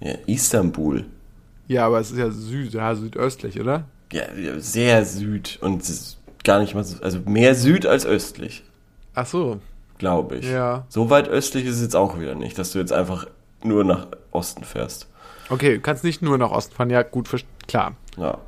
Ja, Istanbul. Ja, aber es ist ja Süd, ja, südöstlich, oder? Ja, sehr Süd und es ist gar nicht mal so, also mehr Süd als östlich. Ach so. glaube ich. Ja. So weit östlich ist es jetzt auch wieder nicht, dass du jetzt einfach nur nach Osten fährst. Okay, du kannst nicht nur nach Osten fahren. Ja, gut, klar. Ja,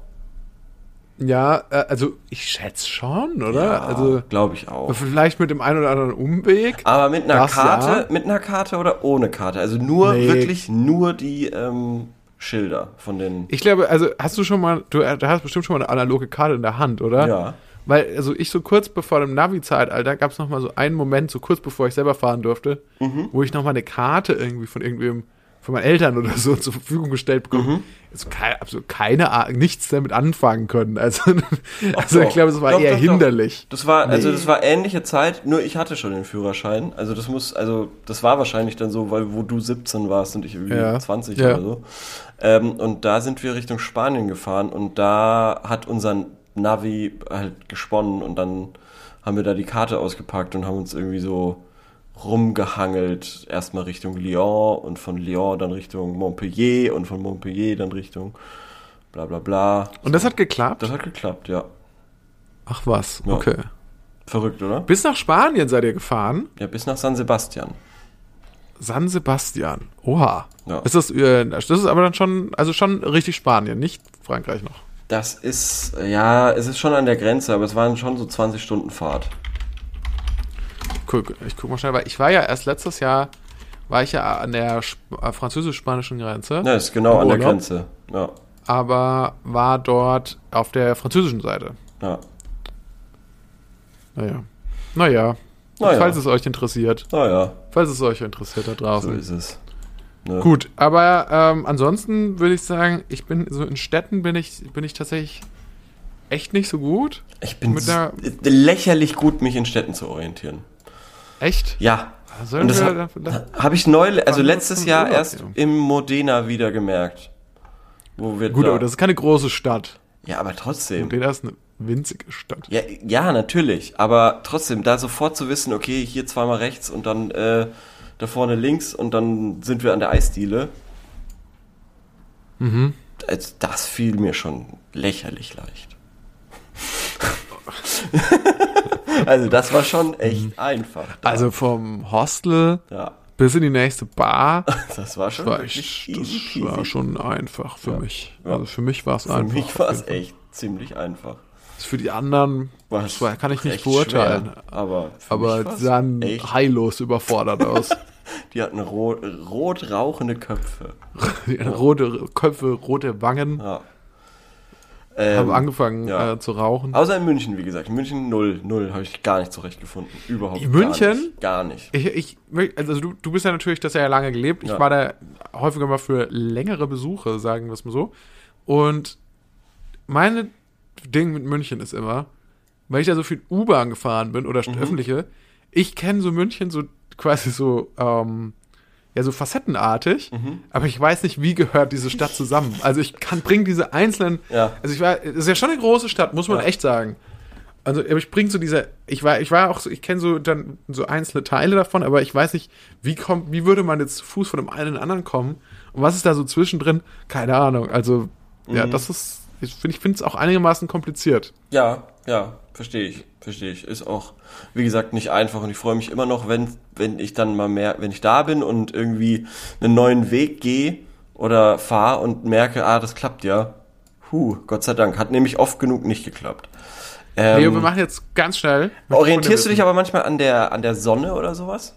Ja, äh, also ich schätze schon, oder? also glaube ich auch. vielleicht mit dem einen oder anderen Umweg. Aber mit einer Das Karte, ja. mit einer Karte oder ohne Karte? Also nur, Nee. wirklich nur die ähm, Schilder von den. Ich glaube, also hast du schon mal, du, äh, du hast bestimmt schon mal eine analoge Karte in der Hand, oder? Ja. Weil, also ich so kurz bevor dem Navi-Zeitalter gab es noch mal so einen Moment, so kurz bevor ich selber fahren durfte, Mhm. wo ich noch mal eine Karte irgendwie von irgendwem, von meinen Eltern oder so zur Verfügung gestellt bekommen. Mhm. Also keine, absolut keine Ahnung, nichts damit anfangen können. Also, also doch. ich glaube, es war Doch, eher doch, doch. hinderlich. Das war, also Nee. das war ähnliche Zeit, nur ich hatte schon den Führerschein. Also das muss, also das war wahrscheinlich dann so, weil wo du 17 warst und ich irgendwie Ja. 20 Ja. oder so. Ähm, und da sind wir Richtung Spanien gefahren und da hat unser Navi halt gesponnen und dann haben wir da die Karte ausgepackt und haben uns irgendwie so rumgehangelt. Erstmal Richtung Lyon und von Lyon dann Richtung Montpellier und von Montpellier dann Richtung bla bla bla. Und das hat geklappt? Das hat geklappt, ja. Ach was, Ja. okay. Verrückt, oder? Bis nach Spanien seid ihr gefahren? Ja, bis nach San Sebastian. San Sebastian. Oha. Ja. Ist das, äh, das ist aber dann schon, also schon richtig Spanien, nicht Frankreich noch. Das ist, ja, es ist schon an der Grenze, aber es waren schon so 20 Stunden Fahrt. Guck, ich guck mal schnell, weil ich war ja erst letztes Jahr, war ich ja an der äh, französisch-spanischen Grenze, Ja, ist genau an der. Grenze. Ja, aber war dort auf der französischen Seite. ja. Naja. Naja. Naja. Falls es euch interessiert. Naja, Falls es euch interessiert da so draußen. ist es. Ne? Gut, aber ähm, ansonsten würde ich sagen, ich bin so in Städten bin ich, bin ich tatsächlich echt nicht so gut. Ich bin lächerlich gut, mich in Städten zu orientieren. Echt? Ja. Sollen Und das habe hab ich neu, also letztes Jahr Urlaub, erst im Modena wieder gemerkt. Wo wir Gut, da, aber das ist keine große Stadt. Ja, aber trotzdem. Das ist eine winzige Stadt. Ja, ja, natürlich. Aber trotzdem, da sofort zu wissen, okay, hier zweimal rechts und dann äh, da vorne links und dann sind wir an der Eisdiele. Mhm. Also, das fiel mir schon lächerlich leicht. also das war schon echt einfach. Da. Also vom Hostel ja, bis in die nächste Bar das war schon war easy das war schon einfach für Ja. mich. Also für mich war es Für einfach. mich war es echt ziemlich einfach. Für die anderen War das kann ich nicht beurteilen. schwer, aber Aber sahen echt, heillos überfordert aus. die hatten rot, rot rauchende Köpfe. Die hatten rote Köpfe, rote Wangen, Ja. haben Ähm, angefangen ja. äh, zu rauchen. Außer in München, wie gesagt. In München null, null habe ich gar nicht zurechtgefunden. Überhaupt In gar München? nicht. Gar nicht. Ich, ich, also du, du bist ja natürlich, das ja lange gelebt. Ich Ja. war da häufiger mal für längere Besuche, sagen wir es mal so. Und meine Ding mit München ist immer, weil ich da so viel U-Bahn gefahren bin oder Mhm. öffentliche, ich kenne so München so quasi so, ähm, ja, so facettenartig, Mhm. aber ich weiß nicht, wie gehört diese Stadt zusammen. Also ich kann, bringe diese einzelnen, Ja. also ich war, es ist ja schon eine große Stadt, muss man Ja. echt sagen. Also aber ich bringe so diese, ich war, ich war auch so, ich kenne so dann so einzelne Teile davon, aber ich weiß nicht, wie kommt, wie würde man jetzt zu Fuß von dem einen in den anderen kommen und was ist da so zwischendrin? Keine Ahnung. Also Mhm. ja, das ist, ich finde, ich finde es auch einigermaßen kompliziert. Ja, ja, verstehe ich. Verstehe ich. Ist auch, wie gesagt, nicht einfach. Und ich freue mich immer noch, wenn, wenn ich dann mal mehr, wenn ich da bin und irgendwie einen neuen Weg gehe oder fahre und merke, ah, das klappt ja. Huh, Gott sei Dank. Hat nämlich oft genug nicht geklappt. Ähm, Leo, wir machen jetzt ganz schnell. orientierst du dich aber manchmal an der, an der Sonne oder sowas?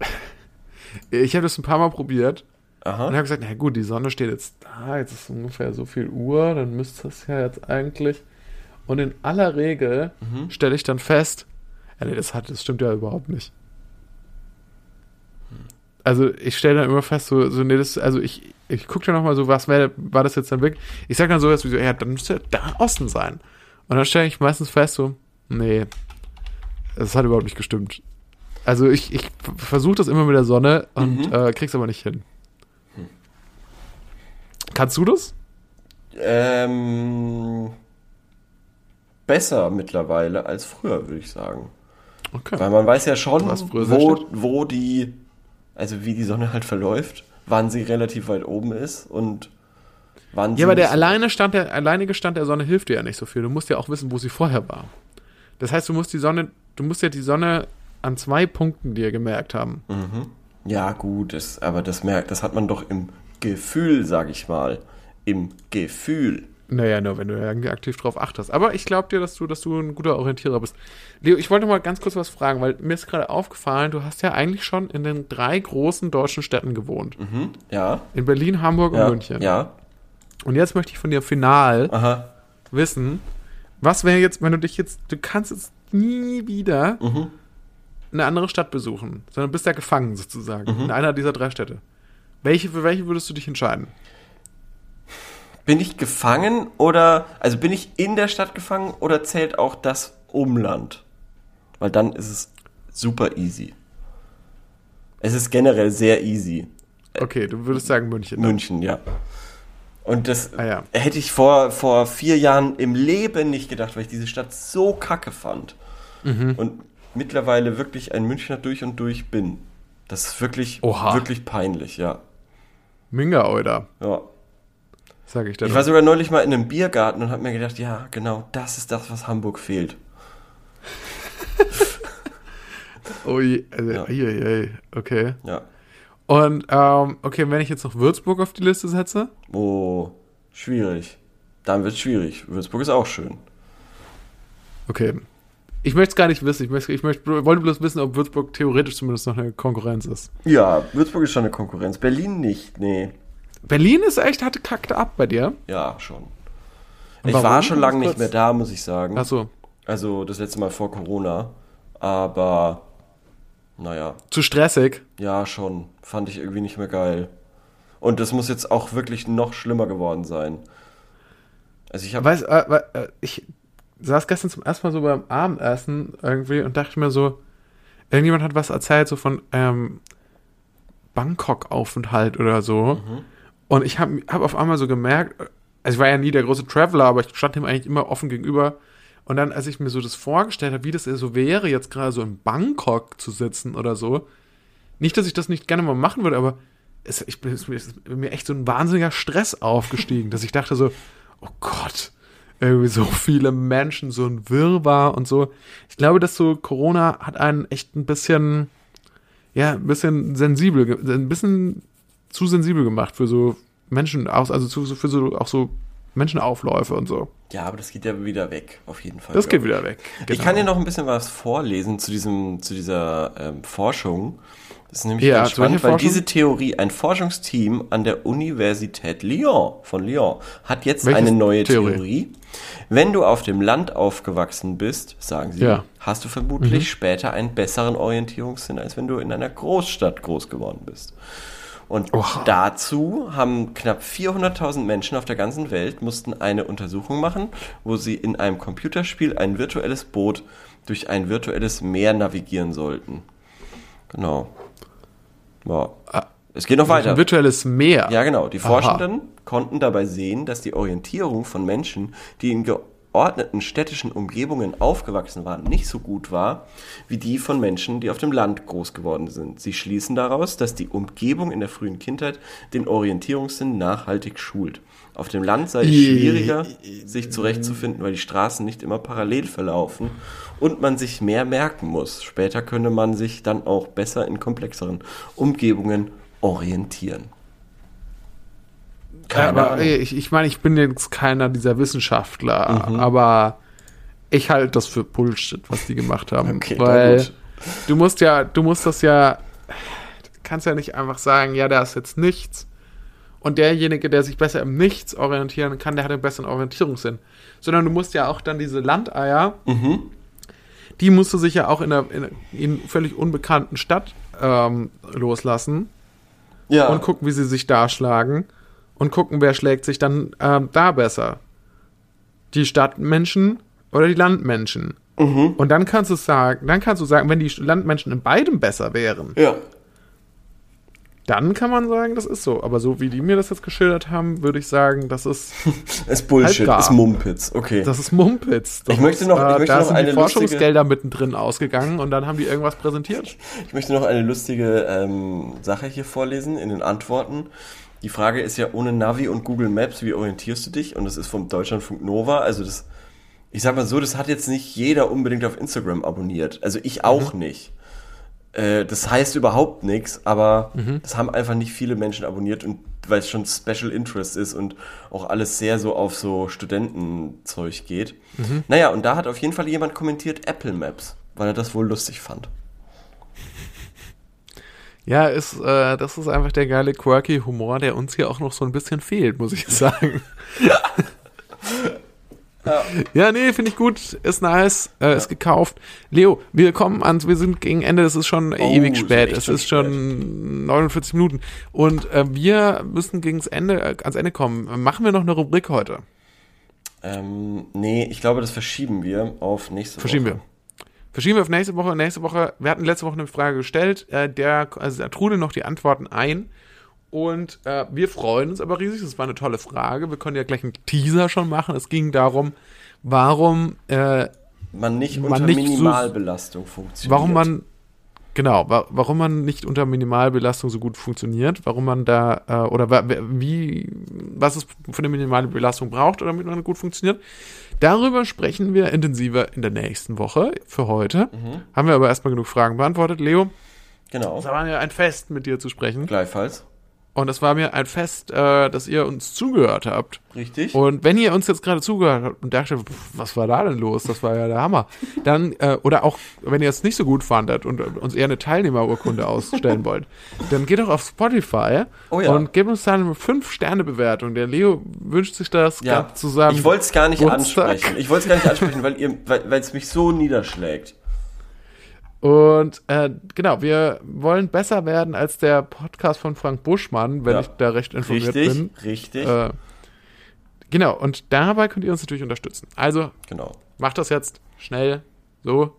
Ich habe das ein paar Mal probiert Aha. und habe gesagt, na gut, die Sonne steht jetzt da, jetzt ist ungefähr so viel Uhr, dann müsste es ja jetzt eigentlich. Und in aller Regel Mhm. stelle ich dann fest, ja, nee, das hat, das stimmt ja überhaupt nicht. Also ich stelle dann immer fest, so, so nee, das, also ich, ich gucke dann nochmal so, was wär, war das jetzt dann wirklich? Ich sage dann sowas wie so, ja, dann müsste ja da Osten sein. Und dann stelle ich meistens fest, so, nee, das hat überhaupt nicht gestimmt. Also ich, ich versuche das immer mit der Sonne und Mhm. äh, krieg's aber nicht hin. Kannst du das? Ähm, besser mittlerweile als früher, würde ich sagen. Okay. Weil man weiß ja schon, wo, wo die, also wie die Sonne halt verläuft, wann sie relativ weit oben ist und wann sie Ja, aber der alleine Stand der, alleinige Stand der Sonne hilft dir ja nicht so viel. Du musst ja auch wissen, wo sie vorher war. Das heißt, du musst die Sonne, du musst ja die Sonne an zwei Punkten dir gemerkt haben. Ja, gut, das, aber das merkt, das hat man doch im Gefühl, sag ich mal. Im Gefühl. Naja, nur wenn du irgendwie aktiv drauf achtest. Aber ich glaube dir, dass du, dass du ein guter Orientierer bist. Leo, ich wollte mal ganz kurz was fragen, weil mir ist gerade aufgefallen, du hast ja eigentlich schon in den drei großen deutschen Städten gewohnt. Mhm. Ja. In Berlin, Hamburg Ja. und München. Ja. Und jetzt möchte ich von dir final Aha. wissen, was wäre jetzt, wenn du dich jetzt, du kannst jetzt nie wieder Mhm. eine andere Stadt besuchen, sondern bist ja gefangen sozusagen Mhm. in einer dieser drei Städte. Welche, für welche würdest du dich entscheiden? Bin ich gefangen oder, also bin ich in der Stadt gefangen oder zählt auch das Umland? Weil dann ist es super easy. Es ist generell sehr easy. Okay, du würdest sagen München. München, ja. Und das Ah, ja. hätte ich vor, vor vier Jahren im Leben nicht gedacht, weil ich diese Stadt so kacke fand. Mhm. Und mittlerweile wirklich ein Münchner durch und durch bin. Das ist wirklich, Oha. wirklich peinlich, ja. Minga, oder? ja. Sag ich dir. Ich war sogar neulich mal in einem Biergarten und habe mir gedacht, ja, genau, das ist das, was Hamburg fehlt. Ui, also, Ja. ei, ei, okay. Ja. Und, ähm, okay, wenn ich jetzt noch Würzburg auf die Liste setze, Oh, schwierig. Dann wird schwierig. Würzburg ist auch schön. okay. Ich möchte es gar nicht wissen. Ich, möchte, ich möchte, wollte bloß wissen, ob Würzburg theoretisch zumindest noch eine Konkurrenz ist. Ja, Würzburg ist schon eine Konkurrenz. Berlin nicht, nee. Berlin ist echt, hatte kackte ab bei dir. Ja, schon. Und Ich warum? war schon lange nicht mehr da, muss ich sagen. Achso, Also das letzte Mal vor Corona. Aber, naja, zu stressig. ja, schon. Fand ich irgendwie nicht mehr geil. Und das muss jetzt auch wirklich noch schlimmer geworden sein. Also ich habe... Weiß, äh, äh, ich saß gestern zum ersten Mal so beim Abendessen irgendwie und dachte mir so, irgendjemand hat was erzählt, so von ähm, Bangkok-Aufenthalt oder so. Mhm. Und ich habe hab auf einmal so gemerkt, also ich war ja nie der große Traveler, aber ich stand ihm eigentlich immer offen gegenüber. Und dann, als ich mir so das vorgestellt habe, wie das so wäre, jetzt gerade so in Bangkok zu sitzen oder so, nicht, dass ich das nicht gerne mal machen würde, aber es, ich, es ist mir echt so ein wahnsinniger Stress aufgestiegen, dass ich dachte so, oh Gott, irgendwie so viele Menschen, so ein Wirrwarr und so. Ich glaube, dass so Corona hat einen echt ein bisschen, ja, ein bisschen sensibel, ein bisschen zu sensibel gemacht für so Menschen aus, also zu, für so auch so Menschenaufläufe und so. Ja, aber das geht ja wieder weg, auf jeden Fall. Das geht wieder weg. Ich kann dir noch ein bisschen was vorlesen zu, diesem, zu dieser ähm, Forschung. Das ist nämlich Ja, ganz spannend, weil Forschung? diese Theorie, ein Forschungsteam an der Universität Lyon, von Lyon, hat jetzt Welche eine neue Theorie? Theorie. Wenn du auf dem Land aufgewachsen bist, sagen sie, Ja. Mhm. hast du vermutlich später einen besseren Orientierungssinn, als wenn du in einer Großstadt groß geworden bist. Und Oha. dazu haben knapp 400.000 Menschen auf der ganzen Welt mussten eine Untersuchung machen, wo sie in einem Computerspiel ein virtuelles Boot durch ein virtuelles Meer navigieren sollten. Genau. Ja. Es geht noch weiter. Ein virtuelles Meer. Ja, genau. Die Aha. Forschenden konnten dabei sehen, dass die Orientierung von Menschen, die in geordneten städtischen Umgebungen aufgewachsen waren, nicht so gut war, wie die von Menschen, die auf dem Land groß geworden sind. Sie schließen daraus, dass die Umgebung in der frühen Kindheit den Orientierungssinn nachhaltig schult. Auf dem Land sei es schwieriger, sich zurechtzufinden, weil die Straßen nicht immer parallel verlaufen und man sich mehr merken muss. Später könne man sich dann auch besser in komplexeren Umgebungen orientieren. Keine aber ich, ich meine, ich bin jetzt keiner dieser Wissenschaftler, Mhm. aber ich halte das für Bullshit, was die gemacht haben. Okay, weil du musst ja, du musst das ja, du kannst ja nicht einfach sagen, ja, da ist jetzt nichts. Und derjenige, der sich besser im Nichts orientieren kann, der hat einen besseren Orientierungssinn. Sondern du musst ja auch dann diese Landeier, Mhm. die musst du sich ja auch in einer, in, in völlig unbekannten Stadt ähm, loslassen Ja, und gucken, wie sie sich da schlagen und gucken, wer schlägt sich dann ähm, da besser. Die Stadtmenschen oder die Landmenschen. Mhm. Und dann kannst du sagen, dann kannst du sagen, wenn die Landmenschen in beidem besser wären, ja. dann kann man sagen, das ist so. Aber so wie die mir das jetzt geschildert haben, würde ich sagen, das ist, Ist Bullshit, Halbgar. ist Mumpitz, okay. das ist Mumpitz. Das Ich möchte ist, noch- ich äh, möchte da noch sind eine die lustige- Forschungsgelder mittendrin ausgegangen und dann haben die irgendwas präsentiert. Ich möchte noch eine lustige ähm, Sache hier vorlesen in den Antworten. Die Frage ist ja ohne Navi und Google Maps, wie orientierst du dich? Und das ist vom Deutschlandfunk Nova. Also das, ich sag mal so, das hat jetzt nicht jeder unbedingt auf Instagram abonniert. Also ich auch nicht. Äh, das heißt überhaupt nichts, aber Mhm. das haben einfach nicht viele Menschen abonniert und weil es schon Special Interest ist und auch alles sehr so auf so Studentenzeug geht. Mhm. Naja, und da hat auf jeden Fall jemand kommentiert Apple Maps, weil er das wohl lustig fand. Ja, ist, äh, das ist einfach der geile, quirky Humor, der uns hier auch noch so ein bisschen fehlt, muss ich sagen. Ja, nee, finde ich gut, ist nice, äh, ist gekauft. Leo, wir kommen ans, wir sind gegen Ende, es ist schon ewig ist spät, es ist schon 49 Minuten und äh, wir müssen gegens Ende, äh, ans Ende kommen. Machen wir noch eine Rubrik heute? Ähm, nee, ich glaube, das verschieben wir auf nächste Verschieben Woche. wir. Verschieben wir auf nächste Woche. Nächste Woche, wir hatten letzte Woche eine Frage gestellt, äh, der, also da trudeln noch die Antworten ein. Und äh, wir freuen uns aber riesig. Das war eine tolle Frage. Wir können ja gleich einen Teaser schon machen. Es ging darum, warum, äh, Man nicht Man unter nicht so- Minimalbelastung funktioniert. warum man, genau, wa warum man nicht unter Minimalbelastung so gut funktioniert, warum man da, äh, oder wie, was es für eine Minimalbelastung braucht, damit man gut funktioniert. Darüber sprechen wir intensiver in der nächsten Woche. Für heute haben wir aber erstmal genug Fragen beantwortet. Leo, Genau. es war mir ein Fest, mit dir zu sprechen. Gleichfalls. Und es war mir ein Fest, äh, dass ihr uns zugehört habt. Richtig. Und wenn ihr uns jetzt gerade zugehört habt und dachte, pff, was war da denn los? Das war ja der Hammer. Dann, äh, oder auch, wenn ihr es nicht so gut fandet und uns eher eine Teilnehmerurkunde ausstellen wollt, dann geht doch auf Spotify Oh ja. und gebt uns da eine 5-Sterne-Bewertung. Der Leo wünscht sich das ja, zusammen. ich wollte es gar nicht Geburtstag. ansprechen. Ich wollte es gar nicht ansprechen, weil es mich so niederschlägt. Und äh, genau, wir wollen besser werden als der Podcast von Frank Buschmann, wenn Ja. ich da recht informiert Richtig, bin. richtig. Äh, genau, und dabei könnt ihr uns natürlich unterstützen. Also genau. macht das jetzt schnell so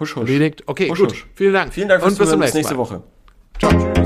Husch, husch. erledigt. Okay, Husch, gut. husch. Vielen Dank. Vielen Dank fürs und bis zum nächste. Woche. Ciao.